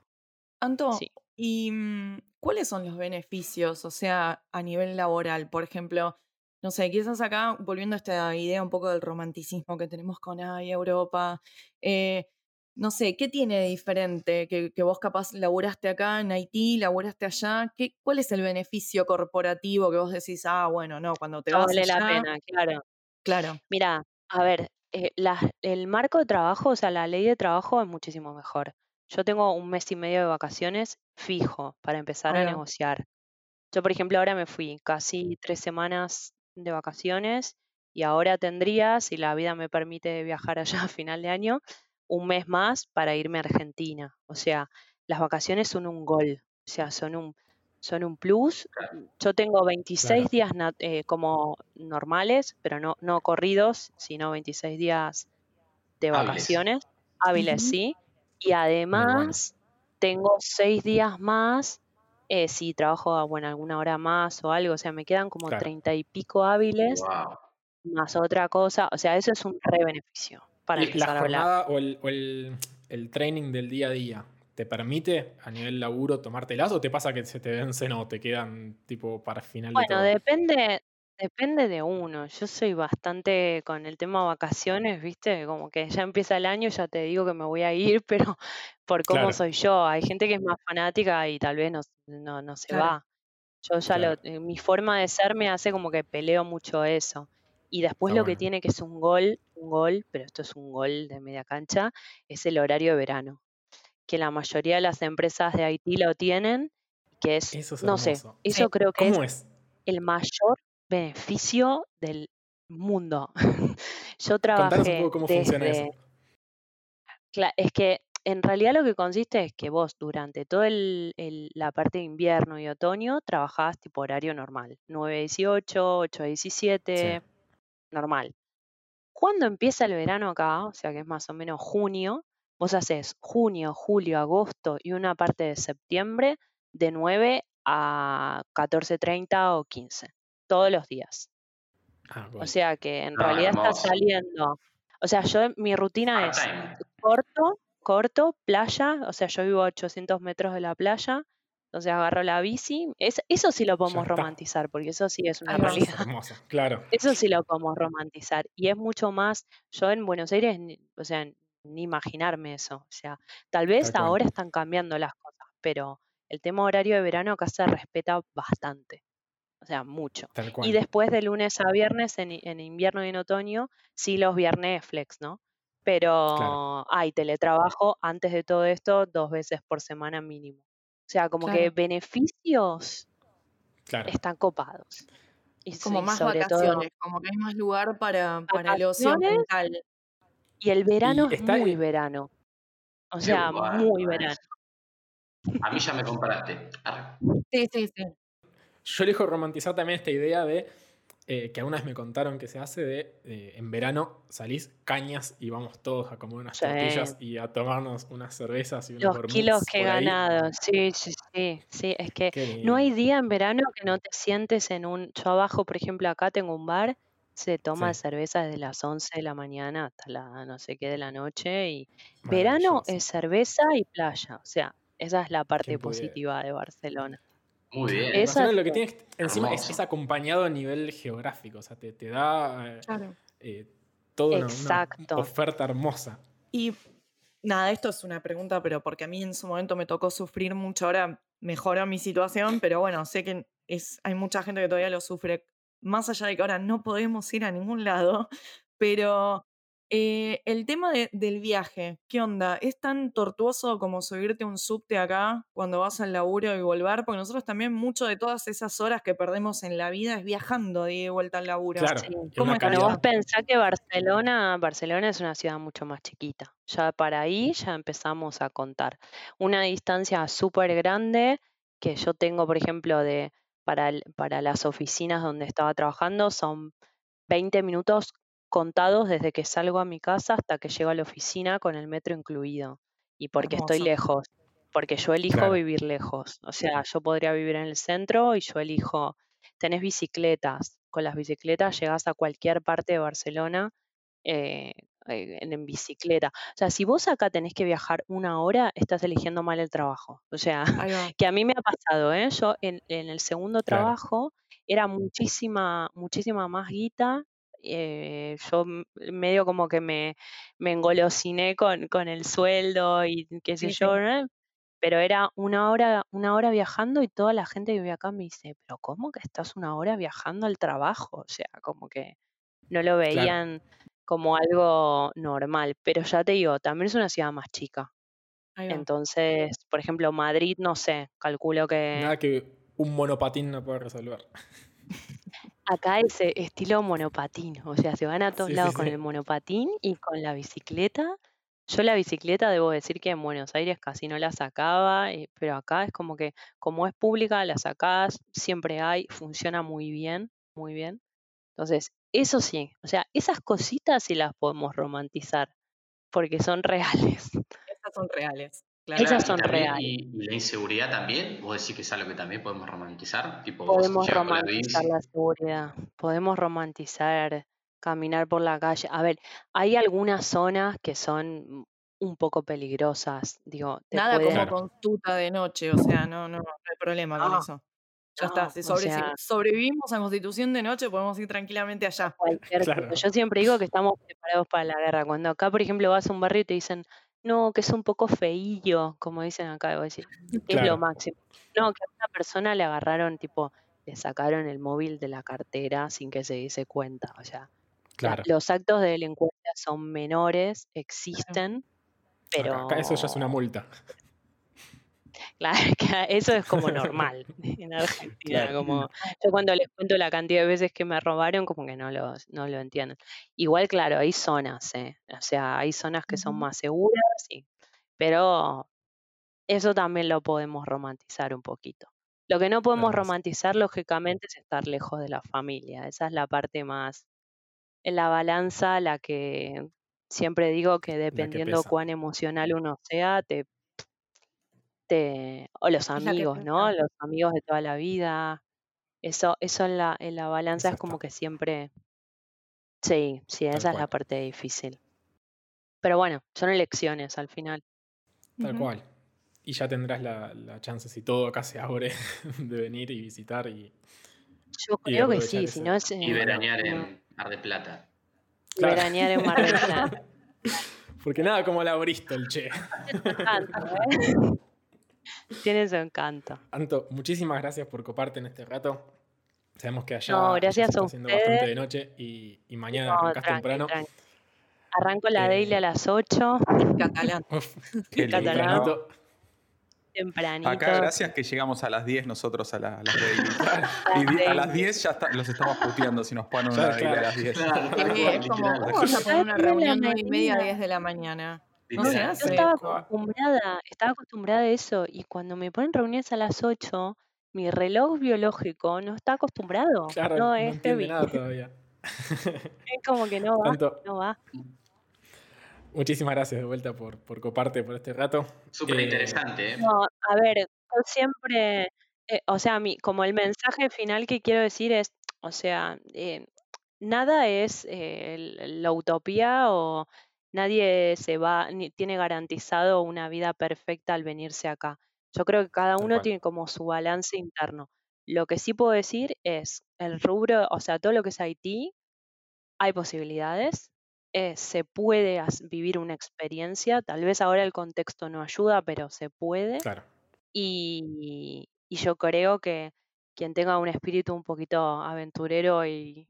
Anto, Sí. ¿y mm, cuáles son los beneficios, o sea, a nivel laboral? Por ejemplo, no sé, quizás acá, volviendo a esta idea un poco del romanticismo que tenemos con ay, Europa, eh, no sé, ¿qué tiene de diferente que, que vos capaz laburaste acá en Haití, laburaste allá? ¿Qué, ¿Cuál es el beneficio corporativo que vos decís, ah, bueno, no, cuando te vas Vale la allá, pena, claro. claro, Mira, a ver, eh, la- el marco de trabajo, o sea, la ley de trabajo es muchísimo mejor. Yo tengo un mes y medio de vacaciones fijo para empezar ahí a negociar. Yo, por ejemplo, ahora me fui casi tres semanas de vacaciones y ahora tendría, si la vida me permite viajar allá <laughs> a final de año, un mes más para irme a Argentina. O sea, las vacaciones son un gol, o sea, son un, son un plus. Yo tengo 26 Claro. días eh, como normales, pero no, no corridos, sino 26 días de Hábiles. vacaciones, hábiles, sí. Y bueno. además tengo seis días más eh, si trabajo bueno, alguna hora más o algo, o sea, me quedan como Claro. treinta y pico hábiles Wow. más otra cosa, o sea, eso es un re beneficio para ¿Y la empezar a hablar. jornada o, el, o el- el training del día a día te permite a nivel laburo tomártelas o te pasa que se te vencen o te quedan tipo para final de Bueno, todo? depende, depende de uno. Yo soy bastante con el tema vacaciones, ¿viste? Como que ya empieza el año, ya te digo que me voy a ir, <laughs> pero por cómo Claro, soy yo. Hay gente que es más fanática y tal vez no, no, no se claro. va. Yo ya lo, claro. eh, mi forma de ser me hace como que peleo mucho eso. Y después Está lo que bueno. tiene que es un gol, un gol, pero esto es un gol de media cancha, es el horario de verano, que la mayoría de las empresas de Haití lo tienen, que es, Eso es no sé, hermoso. eso Sí, creo que es ¿Cómo es? el mayor beneficio del mundo. <laughs> Yo Contanos un trabajé poco cómo funciona desde, eso. Cla- Es que en realidad lo que consiste es que vos durante toda la parte de invierno y otoño trabajás tipo horario normal, 9 a 18, 8 a Sí. 17, normal. Cuando empieza el verano acá, o sea que es más o menos junio, vos haces junio, julio, agosto y una parte de septiembre de 9 a 14.30 o 15, todos los días. Ah, O sea que en No, realidad hermoso. saliendo. O sea, yo mi rutina es corto, corto, playa, o sea, yo vivo a 800 metros de la playa, entonces agarro la bici. Es, eso sí lo podemos está. romantizar, porque eso sí es una realidad. hermoso. Claro. <laughs> Eso sí lo podemos romantizar. Y es mucho más, yo en Buenos Aires, o sea, ni imaginarme eso. O sea, tal vez Tal cual. ahora están cambiando las cosas, pero el tema horario de verano acá se respeta bastante. O sea, mucho. Tal Y después de lunes a viernes, en, invierno y en otoño, sí los viernes flex, ¿no? Claro. Pero hay teletrabajo antes de todo esto dos veces por semana mínimo. O sea, como que Claro. beneficios Claro. están copados. Y, Como más sobre todo vacaciones, como que hay más lugar para, para el ocio vacaciones mental. y el verano Y es muy verano. O sea, muy verano. A mí ya me compraste. Arre. Sí, sí, sí. Yo elijo romantizar también esta idea de eh, que algunas me contaron que se hace de eh, en verano salís cañas y vamos todos a comer unas Sí. tortillas y a tomarnos unas cervezas y unos Los kilos que he ganado. Sí, sí, sí. Sí, es que no hay día en verano que no te sientes en un. Yo abajo, por ejemplo, acá tengo un bar, se toma Sí, cerveza desde las 11 de la mañana hasta la no sé qué de la noche. Y verano es cerveza y playa. O sea, esa es la parte positiva de Barcelona. Muy bien. Esa lo que sí. tiene es- encima es, es acompañado a nivel geográfico, o sea, te, te da eh, Claro. eh, toda una, oferta hermosa. Y nada, esto es una pregunta, pero porque a mí en su momento me tocó sufrir mucho, ahora mejoró mi situación, pero bueno, sé que es, hay mucha gente que todavía lo sufre, más allá de que ahora no podemos ir a ningún lado, pero eh, el tema de- del viaje, ¿qué onda? ¿Es tan tortuoso como subirte a un subte acá cuando vas al laburo y volver? Porque nosotros también mucho de todas esas horas que perdemos en la vida es viajando de vuelta al laburo. Claro, Sí. ¿Cómo es Bueno, allá? vos pensás que Barcelona, Barcelona es una ciudad mucho más chiquita. Ya para ahí ya empezamos a contar. Una distancia súper grande que yo tengo, por ejemplo, de para, el- para las oficinas donde estaba trabajando, son 20 minutos contados desde que salgo a mi casa hasta que llego a la oficina con el metro incluido. Y porque estoy lejos, porque yo elijo Claro, vivir lejos. O sea, yo podría vivir en el centro y yo elijo, tenés bicicletas. Con las bicicletas llegás a cualquier parte de Barcelona eh, eh, en, en bicicleta. O sea, si vos acá tenés que viajar una hora, estás eligiendo mal el trabajo. O sea, <laughs> que a mí me ha pasado, ¿eh? Yo en, en el segundo Claro. trabajo era muchísima, muchísima más guita. Eh, yo medio como que me, me engolosiné con, con el sueldo y qué sé Sí, yo. Pero era una hora, una hora viajando y toda la gente que vive acá me dice, pero ¿cómo que estás una hora viajando al trabajo? O sea, como que no lo Claro. veían como algo normal. Pero ya te digo, también es una ciudad más chica. Entonces, por ejemplo, Madrid, no sé, calculo que Nada que un monopatín no pueda resolver. <laughs> acá es eh, estilo monopatín, o sea, se van a todos Sí, sí, lados con sí. el monopatín y con la bicicleta. Yo la bicicleta debo decir que en Buenos Aires casi no la sacaba, eh, pero acá es como que como es pública, la sacás, siempre hay, funciona muy bien, muy bien. Entonces, eso sí, o sea, esas cositas sí las podemos romantizar, porque son <laughs> reales. Esas son reales. Claro. Esas y también- reales. Y, y la inseguridad también, vos decís que es algo que también podemos romantizar, tipo Podemos la romantizar la seguridad, podemos romantizar caminar por la calle. A ver, hay algunas zonas que son un poco peligrosas, digo, te Nada pueden- como Claro. Constituta de noche, o sea, no, no, no hay problema con No, eso. Ya no, está, si o sobrevivimos a Constitución de noche, podemos ir tranquilamente allá. cualquier Claro. Yo siempre digo que estamos preparados para la guerra. Cuando acá, por ejemplo, vas a un barrio y te dicen, no, que es un poco feillo, como dicen acá, voy a decir, <laughs> es lo máximo. No, que a una persona le agarraron, tipo, le sacaron el móvil de la cartera sin que se diese cuenta. O sea, la- los actos de delincuencia son menores, existen, pero Acá, acá eso ya es una multa. <laughs> Claro, eso es como normal <laughs> <laughs> en Argentina. Claro. Como, yo cuando les cuento la cantidad de veces que me robaron, como que no lo, no lo entienden. Igual, claro, hay zonas, ¿eh? O sea, hay zonas que son más seguras, sí, pero eso también lo podemos romantizar un poquito. Lo que no podemos romantizar, lógicamente, es estar lejos de la familia. Esa es la parte más en la balanza, la que siempre digo que dependiendo cuán emocional uno sea, te, te o los amigos, ¿no? Los amigos de toda la vida. Eso, eso en la, en la balanza es como Exacto. que siempre, sí, sí, Tal esa es la cual. parte difícil. Pero bueno, son elecciones al final. Tal Ujú. cual. Y ya tendrás la, la chance, si todo acá se abre, <laughs> de venir y visitar y. Yo Y creo que aprovechar sí, si no es Y eh, veranear en Mar de Plata. Claro. veranear en Mar del Plata. <laughs> Porque nada como la Bristol, che. <laughs> Encanto, ¿eh? Tiene su encanto. Anto, muchísimas gracias por coparte en este rato. Sabemos que allá, No, gracias está a haciendo bastante de noche y, y mañana No, arrancás tranqui, temprano. tranqui. Arranco la Eh, daily a las 8, <laughs> Catalán. <laughs> Catalán. tempranito. tempranito. Acá, gracias que llegamos a las 10 nosotros a, la- a las daily. <laughs> a Y a las daily. 10 ya está- los estamos puteando si nos ponen Claro, una daily a las 10. Claro, es como. ¿cómo vas a poner una reunión 9 y media a Marina. 10 de la mañana? No. Yo estaba acostumbrada, estaba acostumbrada a eso y cuando me ponen reuniones a las 8, mi reloj biológico no está acostumbrado. Claro, no no es entiende nada <laughs> todavía. Es como que no <laughs> va, no va. muchísimas gracias de vuelta por, por coparte por este rato. Súper Eh, interesante, ¿eh? No, a ver, yo siempre, eh, o sea, mi, como el mensaje final que quiero decir es, o sea, eh, nada es eh, el- la utopía o nadie se va, ni tiene garantizado una vida perfecta al venirse acá. Yo creo que cada uno tiene como su balance interno. Lo que sí puedo decir es el rubro, o sea, todo lo que es Haití, hay posibilidades, eh, se puede vivir una experiencia, tal vez ahora el contexto no ayuda, pero se puede. Claro, Y, y yo creo que quien tenga un espíritu un poquito aventurero y,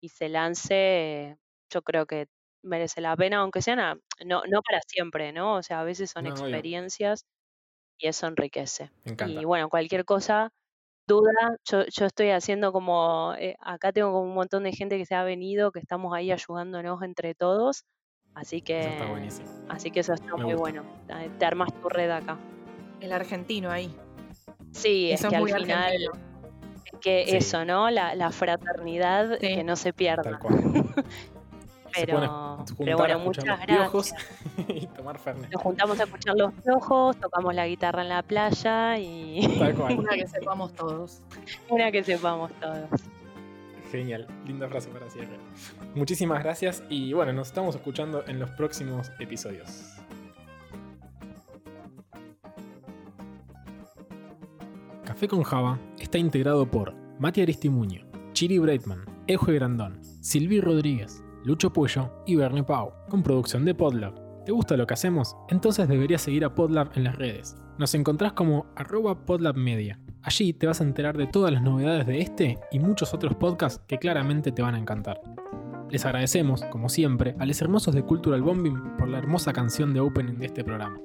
y se lance, eh, yo creo que merece la pena, aunque sean a- no, no para siempre, ¿no? O sea, a veces son No, obvio. experiencias y eso enriquece. me. Y bueno, cualquier cosa, duda, yo, yo estoy haciendo como, eh, acá tengo como un montón de gente que se ha venido, que estamos ahí ayudándonos entre todos, así Eso que, está buenísimo. así que eso está Me muy gusta. bueno. Te armas tu red acá. El argentino ahí. Sí, es Eso que es al muy final, argentino. es que Sí. eso, ¿no? La, la fraternidad Sí. que no se Tal pierda. cual. <laughs> Se Pero, juntar pero bueno, muchas gracias. <laughs> y tomar Fernet. Nos juntamos a escuchar los piojos, tocamos la guitarra en la playa y Tal cual. <laughs> Una que sepamos todos. una que sepamos todos. Genial, linda frase para cierre. Muchísimas gracias y bueno, nos estamos escuchando en los próximos episodios. Café con Java está integrado por Mati Aristimuño, Chiri Breitman, Ejo Grandón, Silvi Rodríguez, Lucho Puello y Bernie Pau, con producción de Podlab. ¿Te gusta lo que hacemos? Entonces deberías seguir a Podlab en las redes. Nos encontrás como arroba podlabmedia. Allí te vas a enterar de todas las novedades de este y muchos otros podcasts que claramente te van a encantar. Les agradecemos, como siempre, a los hermosos de Cultural Bombing por la hermosa canción de opening de este programa.